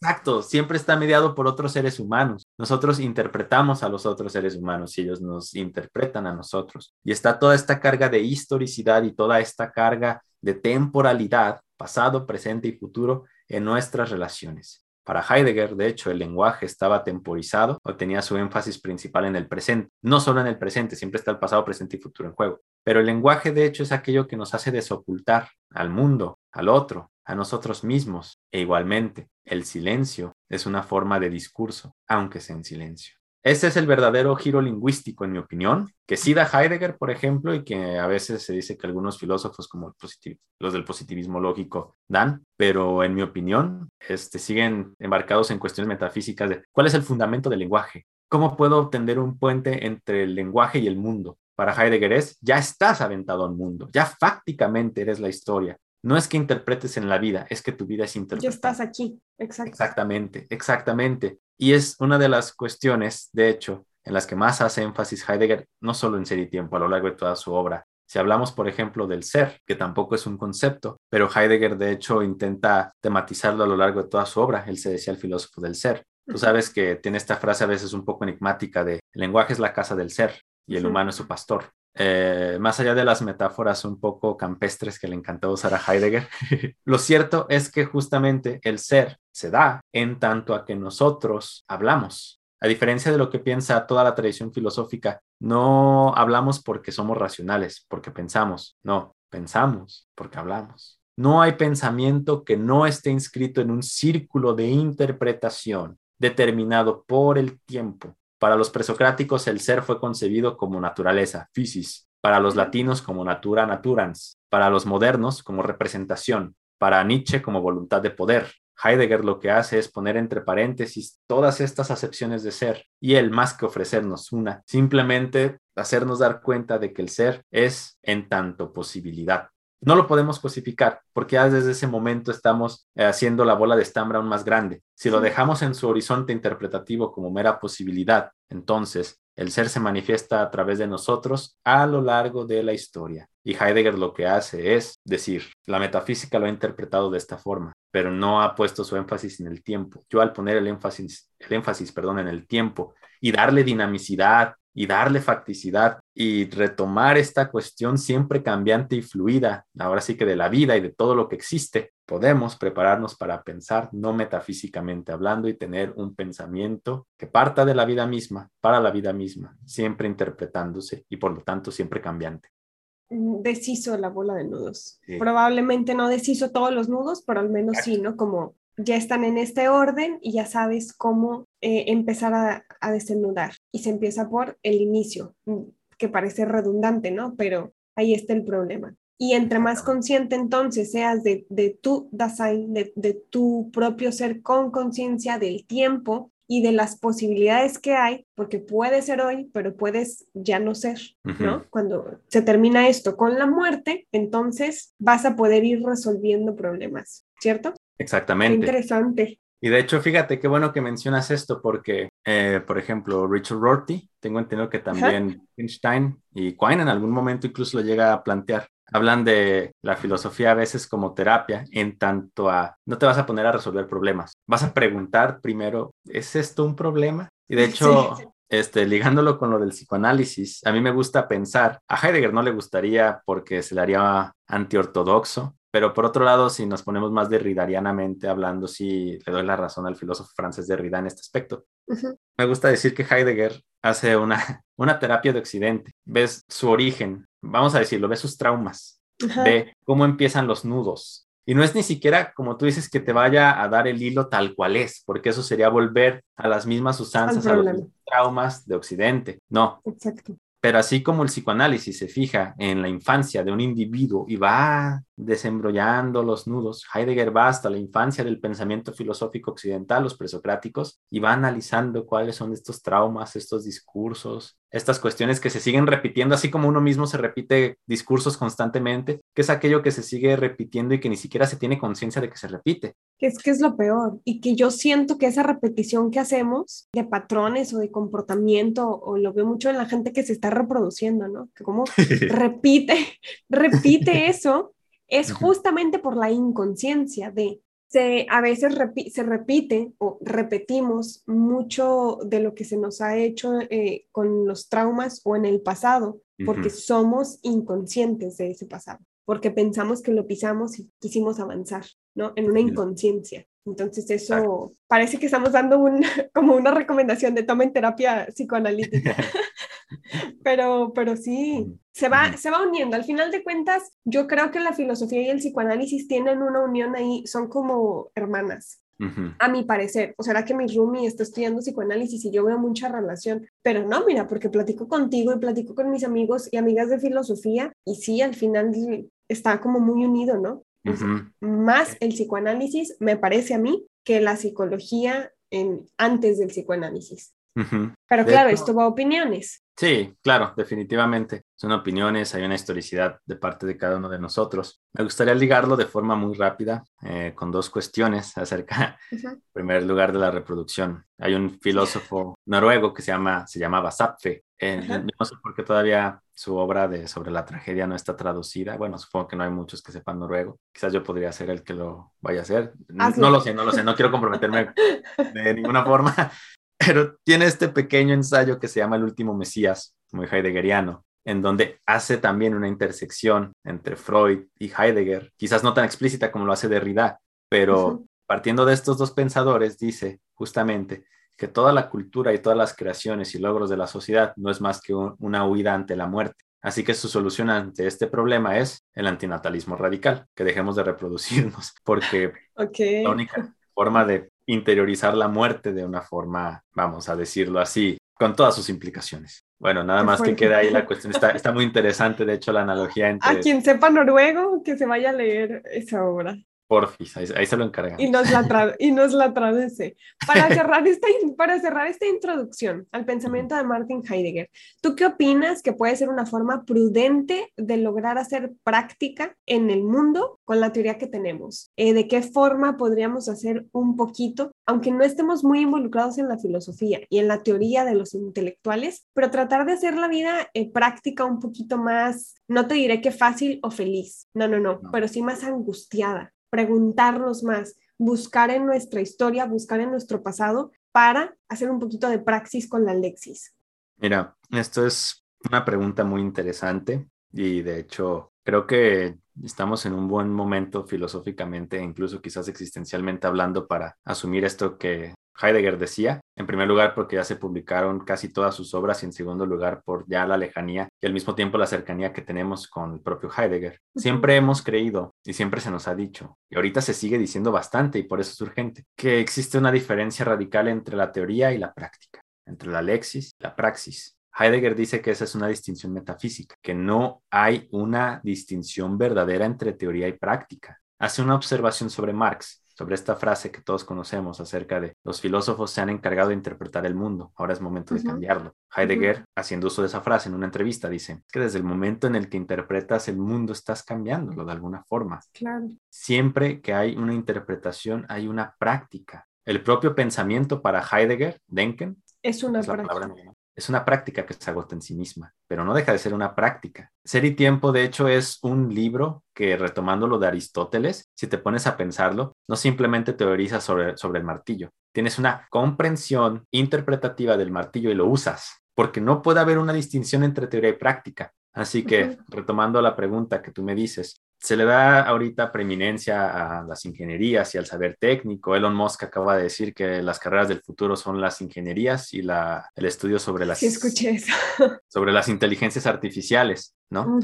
S2: Exacto, siempre está mediado por otros seres humanos. Nosotros interpretamos a los otros seres humanos y ellos nos interpretan a nosotros. Y está toda esta carga de historicidad y toda esta carga de temporalidad, pasado, presente y futuro, en nuestras relaciones. Para Heidegger, de hecho, el lenguaje estaba temporizado o tenía su énfasis principal en el presente. No solo en el presente, siempre está el pasado, presente y futuro en juego. Pero el lenguaje, de hecho, es aquello que nos hace desocultar al mundo, al otro, a nosotros mismos e igualmente. el silencio es una forma de discurso, aunque sea en silencio. Ese es el verdadero giro lingüístico, en mi opinión, que sí da Heidegger, por ejemplo, y que a veces se dice que algunos filósofos como los del positivismo lógico dan, pero en mi opinión este, siguen embarcados en cuestiones metafísicas de cuál es el fundamento del lenguaje, cómo puedo tender un puente entre el lenguaje y el mundo. Para Heidegger es, ya estás aventado al mundo, ya fácticamente eres la historia, no es que interpretes en la vida, es que tu vida es interpretada.
S1: Ya estás aquí, Exacto.
S2: Exactamente, exactamente. Y es una de las cuestiones, de hecho, en las que más hace énfasis Heidegger, no solo en Ser y Tiempo, a lo largo de toda su obra. Si hablamos, por ejemplo, del ser, que tampoco es un concepto, pero Heidegger, de hecho, intenta tematizarlo a lo largo de toda su obra. Él se decía el filósofo del ser. Tú sabes que tiene esta frase a veces un poco enigmática de el lenguaje es la casa del ser y el humano es su pastor. Eh, más allá de las metáforas un poco campestres que le encantó usar a Heidegger, lo cierto es que justamente el ser se da en tanto a que nosotros hablamos. A diferencia de lo que piensa toda la tradición filosófica, no hablamos porque somos racionales, porque pensamos, no, pensamos porque hablamos. No hay pensamiento que no esté inscrito en un círculo de interpretación determinado por el tiempo, para los presocráticos el ser fue concebido como naturaleza, physis, para los latinos como natura naturans, para los modernos como representación, para Nietzsche como voluntad de poder. Heidegger lo que hace es poner entre paréntesis todas estas acepciones de ser y él más que ofrecernos una, simplemente hacernos dar cuenta de que el ser es en tanto posibilidad. No lo podemos cosificar porque ya desde ese momento estamos eh, haciendo la bola de estambre aún más grande. Si lo dejamos en su horizonte interpretativo como mera posibilidad, entonces el ser se manifiesta a través de nosotros a lo largo de la historia. Y Heidegger lo que hace es decir, la metafísica lo ha interpretado de esta forma, pero no ha puesto su énfasis en el tiempo. Yo al poner el énfasis, el énfasis perdón, en el tiempo y darle dinamicidad, y darle facticidad y retomar esta cuestión siempre cambiante y fluida, ahora sí que de la vida y de todo lo que existe, podemos prepararnos para pensar no metafísicamente hablando y tener un pensamiento que parta de la vida misma, para la vida misma, siempre interpretándose y por lo tanto siempre cambiante.
S1: Deshizo la bola de nudos. Probablemente no deshizo todos los nudos, pero al menos sí, ¿no? Como ya están en este orden y ya sabes cómo eh, empezar a, a, desenudar. Y se empieza por el inicio, mm, que parece redundante, ¿no? Pero ahí está el problema. Y entre más consciente entonces seas de, de tu Dasein, de, de tu propio ser con conciencia del tiempo y de las posibilidades que hay, porque puede ser hoy, pero puedes ya no ser, ¿no? Cuando se termina esto con la muerte, entonces vas a poder ir resolviendo problemas, ¿cierto?
S2: Exactamente.
S1: interesante.
S2: Y de hecho, fíjate qué bueno que mencionas esto, porque, eh, por ejemplo, Richard Rorty, tengo entendido que también Einstein y Quine en algún momento incluso lo llega a plantear. Hablan de la filosofía a veces como terapia, en tanto a no te vas a poner a resolver problemas, vas a preguntar primero, ¿es esto un problema? Y de hecho, Este, ligándolo con lo del psicoanálisis, a mí me gusta pensar, a Heidegger no le gustaría porque se le haría antiortodoxo, pero por otro lado, si nos ponemos más derridarianamente hablando, sí le doy la razón al filósofo francés Derrida en este aspecto. Me gusta decir que Heidegger hace una, una terapia de Occidente. Ves su origen, vamos a decirlo, ves sus traumas, ve cómo empiezan los nudos. Y no es ni siquiera, como tú dices, que te vaya a dar el hilo tal cual es, porque eso sería volver a las mismas usanzas, a los traumas de Occidente. No.
S1: Exacto.
S2: Pero así como el psicoanálisis se fija en la infancia de un individuo y va desembrollando los nudos, Heidegger va hasta la infancia del pensamiento filosófico occidental, los presocráticos, y va analizando cuáles son estos traumas, estos discursos, estas cuestiones que se siguen repitiendo, así como uno mismo se repite discursos constantemente, que es aquello que se sigue repitiendo y que ni siquiera se tiene conciencia de que se repite.
S1: Que es que es lo peor y que yo siento que esa repetición que hacemos de patrones o de comportamiento, o lo veo mucho en la gente que se está reproduciendo, ¿no? Que como repite, repite eso, es justamente por la inconsciencia de se, a veces se repite o repetimos mucho de lo que se nos ha hecho eh, con los traumas o en el pasado, porque somos inconscientes de ese pasado, porque pensamos que lo pisamos y quisimos avanzar, ¿no? En una inconsciencia. Entonces eso parece que estamos dando un, como una recomendación de tomen terapia psicoanalítica. pero, pero sí, se va, se va uniendo. Al final de cuentas, yo creo que la filosofía y el psicoanálisis tienen una unión ahí, son como hermanas. a mi parecer. O será que mi roomie está estudiando psicoanálisis y yo veo mucha relación, pero no, mira, porque platico contigo y platico con mis amigos y amigas de filosofía y sí, al final está como muy unido, ¿no? Más el psicoanálisis, me parece a mí, que la psicología en, antes del psicoanálisis. Pero claro, esto va a opiniones.
S2: Sí, claro, definitivamente. Son opiniones, hay una historicidad de parte de cada uno de nosotros. Me gustaría ligarlo de forma muy rápida eh, con dos cuestiones acerca, en primer lugar, de la reproducción. Hay un filósofo noruego que se, llama, se llamaba Sapfe. Eh, no sé por qué todavía su obra de, sobre la tragedia no está traducida. Bueno, supongo que no hay muchos que sepan noruego. Quizás yo podría ser el que lo vaya a hacer. No lo sé, no lo sé, no quiero comprometerme de ninguna forma, pero tiene este pequeño ensayo que se llama El último Mesías, muy heideggeriano, en donde hace también una intersección entre Freud y Heidegger, quizás no tan explícita como lo hace Derrida, pero partiendo de estos dos pensadores, dice justamente que toda la cultura y todas las creaciones y logros de la sociedad no es más que una huida ante la muerte. Así que su solución ante este problema es el antinatalismo radical, que dejemos de reproducirnos, porque la única forma de interiorizar la muerte de una forma, vamos a decirlo así, con todas sus implicaciones. Bueno, nada más que queda ahí la cuestión. Está, está muy interesante, de hecho, la analogía entre...
S1: A quien sepa noruego, que se vaya a leer esa obra.
S2: Porfis, ahí, se lo encargamos.
S1: Y nos la, y nos la traduce. Para cerrar, esta, para cerrar esta introducción al pensamiento de Martin Heidegger, ¿tú qué opinas que puede ser una forma prudente de lograr hacer práctica en el mundo con la teoría que tenemos? Eh, ¿De qué forma podríamos hacer un poquito, aunque no estemos muy involucrados en la filosofía y en la teoría de los intelectuales, pero tratar de hacer la vida eh, práctica un poquito más, no te diré que fácil o feliz, no, no, no, pero sí más angustiada? Preguntarnos más, buscar en nuestra historia, buscar en nuestro pasado para hacer un poquito de praxis con la Lexis.
S2: Mira, esto es una pregunta muy interesante y de hecho creo que estamos en un buen momento filosóficamente, incluso quizás existencialmente hablando, para asumir esto que Heidegger decía, en primer lugar porque ya se publicaron casi todas sus obras y en segundo lugar por ya la lejanía y al mismo tiempo la cercanía que tenemos con el propio Heidegger. Siempre hemos creído y siempre se nos ha dicho, y ahorita se sigue diciendo bastante y por eso es urgente, que existe una diferencia radical entre la teoría y la práctica, entre la lexis y la praxis. Heidegger dice que esa es una distinción metafísica, que no hay una distinción verdadera entre teoría y práctica. Hace una observación sobre Marx sobre esta frase que todos conocemos acerca de los filósofos se han encargado de interpretar el mundo, ahora es momento de cambiarlo. Heidegger, haciendo uso de esa frase en una entrevista, dice que desde el momento en el que interpretas el mundo estás cambiándolo de alguna forma.
S1: Claro.
S2: Siempre que hay una interpretación hay una práctica. El propio pensamiento para Heidegger, Denken,
S1: es una práctica
S2: es una práctica que se agota en sí misma, pero no deja de ser una práctica. Ser y tiempo, de hecho, es un libro que, retomando lo de Aristóteles, si te pones a pensarlo, no simplemente teoriza sobre, sobre el martillo, tienes una comprensión interpretativa del martillo y lo usas, porque no puede haber una distinción entre teoría y práctica. Así que, retomando la pregunta que tú me dices, se le da ahorita preeminencia a las ingenierías y al saber técnico. Elon Musk acaba de decir que las carreras del futuro son las ingenierías y la, el estudio sobre las,
S1: sí, escuché eso.
S2: sobre las inteligencias artificiales, ¿no?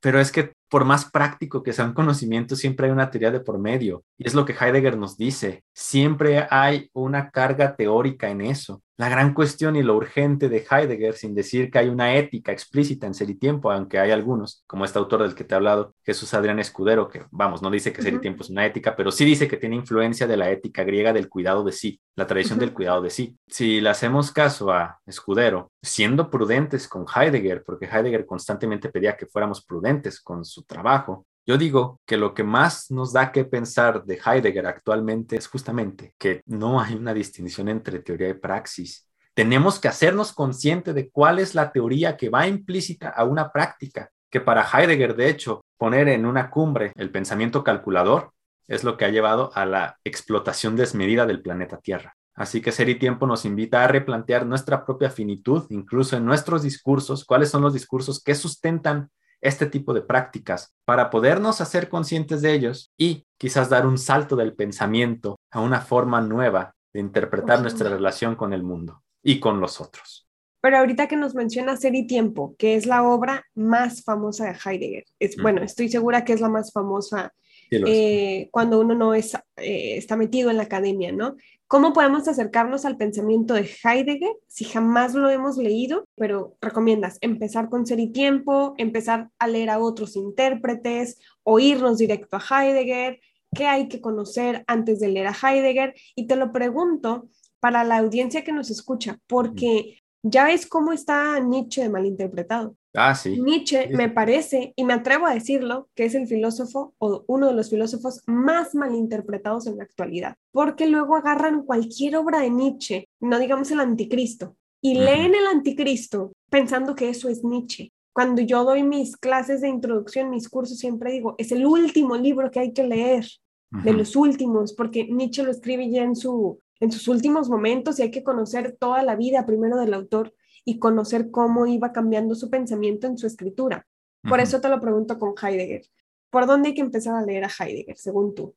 S2: Pero es que por más práctico que sea un conocimiento, siempre hay una teoría de por medio. Y es lo que Heidegger nos dice. Siempre hay una carga teórica en eso. La gran cuestión y lo urgente de Heidegger, sin decir que hay una ética explícita en Ser y Tiempo, aunque hay algunos, como este autor del que te he hablado, Jesús Adrián Escudero, que vamos, no dice que Ser y Tiempo es una ética, pero sí dice que tiene influencia de la ética griega del cuidado de sí, la tradición del cuidado de sí. Si le hacemos caso a Escudero, siendo prudentes con Heidegger, porque Heidegger constantemente pedía que fuéramos prudentes con su trabajo, yo digo que lo que más nos da que pensar de Heidegger actualmente es justamente que no hay una distinción entre teoría y praxis. Tenemos que hacernos conscientes de cuál es la teoría que va implícita a una práctica, que para Heidegger, de hecho, poner en una cumbre el pensamiento calculador es lo que ha llevado a la explotación desmedida del planeta Tierra. Así que Ser y Tiempo nos invita a replantear nuestra propia finitud, incluso en nuestros discursos, cuáles son los discursos que sustentan este tipo de prácticas para podernos hacer conscientes de ellos y quizás dar un salto del pensamiento a una forma nueva de interpretar nuestra relación con el mundo y con los otros.
S1: Pero ahorita que nos menciona Ser y Tiempo, que es la obra más famosa de Heidegger, es, bueno, estoy segura que es la más famosa eh, cuando uno no es, eh, está metido en la academia, ¿no? ¿Cómo podemos acercarnos al pensamiento de Heidegger si jamás lo hemos leído? Pero recomiendas empezar con Ser y Tiempo, empezar a leer a otros intérpretes, o irnos directo a Heidegger, qué hay que conocer antes de leer a Heidegger. Y te lo pregunto para la audiencia que nos escucha, porque ya ves cómo está Nietzsche de malinterpretado.
S2: Ah, sí.
S1: Nietzsche me parece, y me atrevo a decirlo, que es el filósofo o uno de los filósofos más malinterpretados en la actualidad, porque luego agarran cualquier obra de Nietzsche, no digamos el anticristo, y leen el anticristo pensando que eso es Nietzsche. Cuando yo doy mis clases de introducción, mis cursos, siempre digo, es el último libro que hay que leer, de los últimos, porque Nietzsche lo escribe ya en, su, en sus últimos momentos y hay que conocer toda la vida primero del autor y conocer cómo iba cambiando su pensamiento en su escritura. Por eso te lo pregunto con Heidegger. ¿Por dónde hay que empezar a leer a Heidegger, según tú?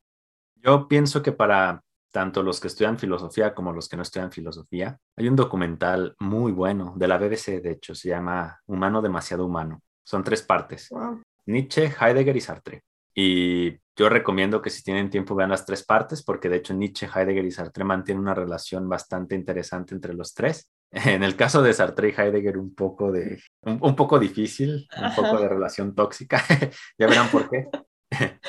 S2: Yo pienso que para tanto los que estudian filosofía como los que no estudian filosofía, hay un documental muy bueno de la BBC, de hecho, se llama Humano demasiado humano. Son tres partes. Nietzsche, Heidegger y Sartre. Y yo recomiendo que si tienen tiempo vean las tres partes, porque de hecho Nietzsche, Heidegger y Sartre mantienen una relación bastante interesante entre los tres. En el caso de Sartre y Heidegger, un poco, de, un, poco difícil, un poco de relación tóxica. ya verán por qué.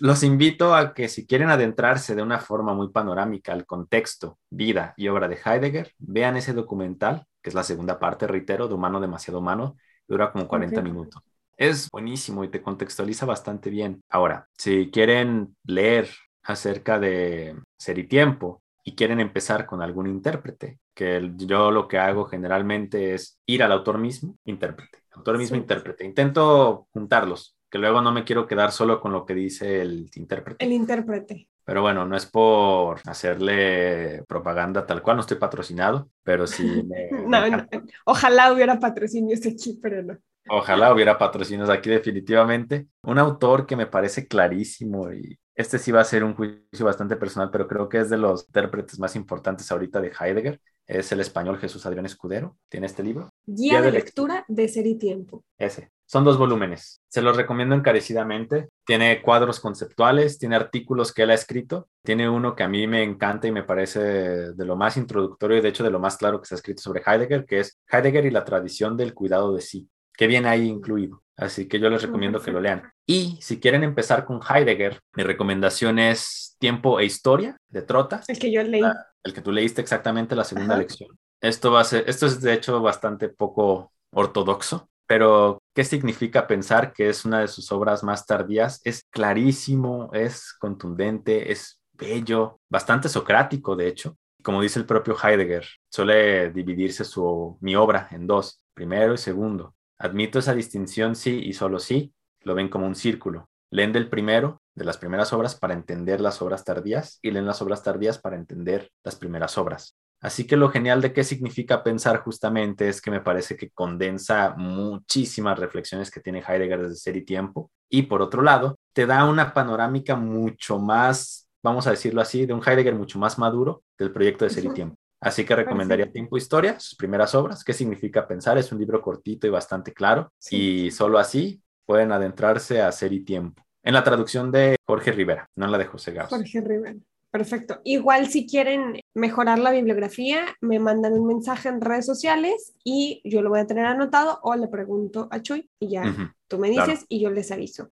S2: Los invito a que si quieren adentrarse de una forma muy panorámica al contexto, vida y obra de Heidegger, vean ese documental, que es la segunda parte, reitero, de Humano demasiado humano, dura como 40 minutos. Es buenísimo y te contextualiza bastante bien. Ahora, si quieren leer acerca de Ser y Tiempo y quieren empezar con algún intérprete, que yo lo que hago generalmente es ir al autor mismo, intérprete, autor mismo, intérprete. Intento juntarlos, que luego no me quiero quedar solo con lo que dice el intérprete.
S1: El intérprete.
S2: Pero bueno, no es por hacerle propaganda tal cual, no estoy patrocinado, pero sí.
S1: ojalá hubiera patrocinio este aquí, pero no.
S2: Ojalá hubiera patrocinios aquí definitivamente. Un autor que me parece clarísimo y este sí va a ser un juicio bastante personal, pero creo que es de los intérpretes más importantes ahorita de Heidegger. Es el español Jesús Adrián Escudero. Tiene este libro.
S1: Guía, de, lectura de Ser y Tiempo.
S2: Ese. Son dos volúmenes. Se los recomiendo encarecidamente. Tiene cuadros conceptuales, tiene artículos que él ha escrito. Tiene uno que a mí me encanta y me parece de lo más introductorio y de hecho de lo más claro que se ha escrito sobre Heidegger, que es Heidegger y la tradición del cuidado de sí que viene ahí incluido. Así que yo les recomiendo que lo lean. Y si quieren empezar con Heidegger, mi recomendación es Tiempo e Historia de Trota.
S1: El que yo leí.
S2: el que tú leíste exactamente la segunda lección. Esto, va a ser, esto es de hecho bastante poco ortodoxo, pero ¿qué significa pensar que es una de sus obras más tardías? Es clarísimo, es contundente, es bello, bastante socrático, de hecho. Como dice el propio Heidegger, suele dividirse su, mi obra en dos, primero y segundo. Admito esa distinción sí y solo sí, lo ven como un círculo. Leen del primero, de las primeras obras, para entender las obras tardías y leen las obras tardías para entender las primeras obras. Así que lo genial de qué significa pensar justamente es que me parece que condensa muchísimas reflexiones que tiene Heidegger desde ser y tiempo. Y por otro lado, te da una panorámica mucho más, vamos a decirlo así, de un Heidegger mucho más maduro del proyecto de ser y tiempo. Así que recomendaría Tiempo Historia, sus primeras obras. ¿Qué significa pensar? Es un libro cortito y bastante claro. Y solo así pueden adentrarse a Ser y Tiempo. En la traducción de Jorge Rivera, no en la de José Gauss.
S1: Jorge Rivera. Perfecto. Igual si quieren mejorar la bibliografía, me mandan un mensaje en redes sociales y yo lo voy a tener anotado o le pregunto a Chuy y ya tú me dices y yo les aviso.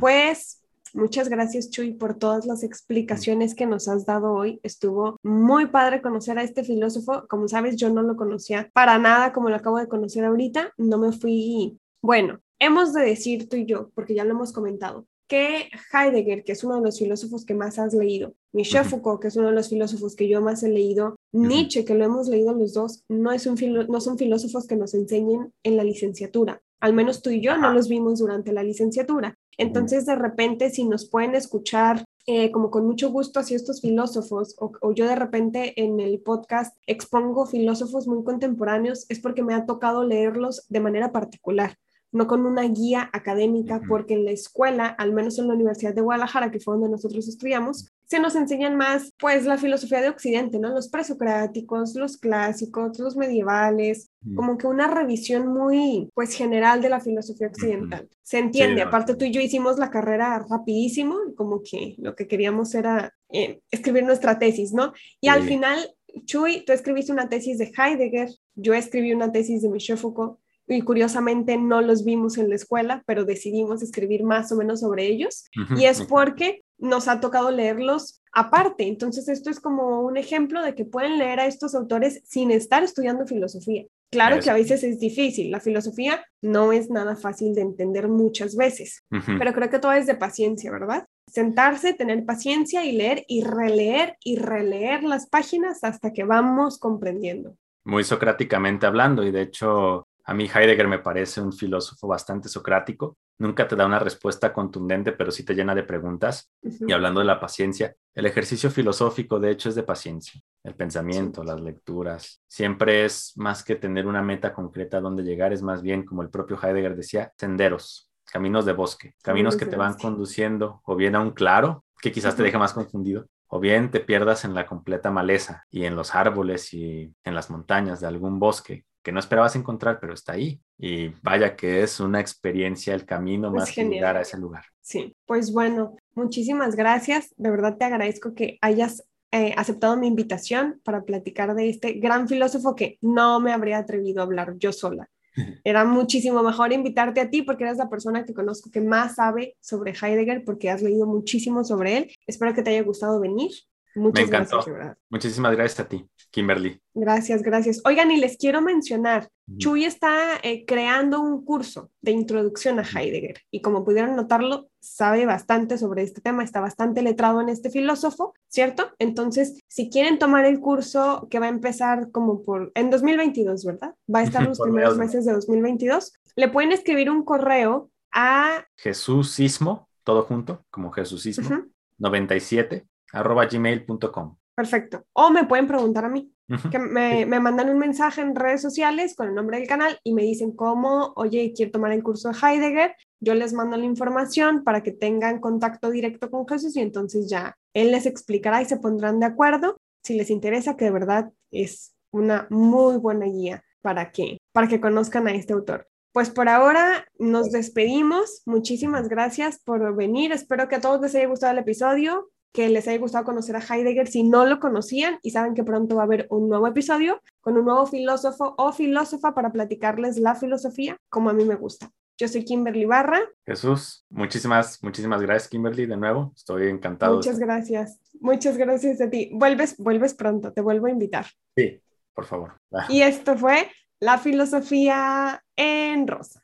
S1: Pues Muchas gracias, Chuy, por todas las explicaciones que nos has dado hoy. Estuvo muy padre conocer a este filósofo. Como sabes, yo no lo conocía para nada como lo acabo de conocer ahorita. No me fui. Bueno, hemos de decir tú y yo, porque ya lo hemos comentado, que Heidegger, que es uno de los filósofos que más has leído, Michel Foucault, que es uno de los filósofos que yo más he leído, Nietzsche, que lo hemos leído los dos, no, es un no son filósofos que nos enseñen en la licenciatura. Al menos tú y yo no los vimos durante la licenciatura. Entonces, de repente, si nos pueden escuchar eh, como con mucho gusto hacia estos filósofos, o, yo de repente en el podcast expongo filósofos muy contemporáneos, es porque me ha tocado leerlos de manera particular, no con una guía académica, porque en la escuela, al menos en la Universidad de Guadalajara, que fue donde nosotros estudiamos, se nos enseñan más, pues, la filosofía de Occidente, ¿no? Los presocráticos, los clásicos, los medievales, como que una revisión muy, pues, general de la filosofía occidental. Se entiende, aparte tú y yo hicimos la carrera rapidísimo, como que lo que queríamos era eh, escribir nuestra tesis, ¿no? Y al final, Chuy, tú escribiste una tesis de Heidegger, yo escribí una tesis de Michel Foucault, y curiosamente no los vimos en la escuela, pero decidimos escribir más o menos sobre ellos. y es porque nos ha tocado leerlos aparte. Entonces, esto es como un ejemplo de que pueden leer a estos autores sin estar estudiando filosofía. Claro que a veces es difícil, la filosofía no es nada fácil de entender muchas veces, pero creo que todo es de paciencia, ¿verdad? Sentarse, tener paciencia y leer y releer y releer las páginas hasta que vamos comprendiendo.
S2: Muy socráticamente hablando, y de hecho a mí Heidegger me parece un filósofo bastante socrático. Nunca te da una respuesta contundente, pero sí te llena de preguntas. Y hablando de la paciencia, el ejercicio filosófico de hecho es de paciencia. El pensamiento, las lecturas, siempre es más que tener una meta concreta a donde llegar, es más bien, como el propio Heidegger decía, senderos, caminos de bosque, caminos que te van conduciendo o bien a un claro, que quizás te deja más confundido, o bien te pierdas en la completa maleza y en los árboles y en las montañas de algún bosque que no esperabas encontrar, pero está ahí. Y vaya que es una experiencia el camino más que llegar a ese lugar.
S1: Sí, pues bueno, muchísimas gracias. De verdad te agradezco que hayas eh, aceptado mi invitación para platicar de este gran filósofo que no me habría atrevido a hablar yo sola. Era muchísimo mejor invitarte a ti porque eres la persona que conozco que más sabe sobre Heidegger porque has leído muchísimo sobre él. Espero que te haya gustado venir.
S2: Muchas Me encantó. gracias. Muchísimas gracias a ti, Kimberly.
S1: Gracias, gracias. Oigan, y les quiero mencionar, Chuy está eh, creando un curso de introducción a Heidegger y como pudieron notarlo, sabe bastante sobre este tema, está bastante letrado en este filósofo, ¿cierto? Entonces, si quieren tomar el curso que va a empezar como por en 2022, ¿verdad? Va a estar los primeros meses de 2022. Le pueden escribir un correo a
S2: Jesúsismo, todo junto, como Jesúsismo, 97 arroba gmail.com.
S1: Perfecto. O me pueden preguntar a mí, que me, me, mandan un mensaje en redes sociales con el nombre del canal y me dicen cómo, oye, quiero tomar el curso de Heidegger. Yo les mando la información para que tengan contacto directo con Jesús y entonces ya él les explicará y se pondrán de acuerdo si les interesa, que de verdad es una muy buena guía para que, para que conozcan a este autor. Pues por ahora nos despedimos. Muchísimas gracias por venir. Espero que a todos les haya gustado el episodio que les haya gustado conocer a Heidegger si no lo conocían y saben que pronto va a haber un nuevo episodio con un nuevo filósofo o filósofa para platicarles la filosofía como a mí me gusta. Yo soy Kimberly Barra.
S2: Jesús, muchísimas, muchísimas gracias Kimberly de nuevo. Estoy encantado.
S1: Muchas gracias. Muchas gracias a ti. Vuelves, vuelves pronto, te vuelvo a invitar.
S2: Sí, por favor.
S1: Y esto fue la filosofía en rosa.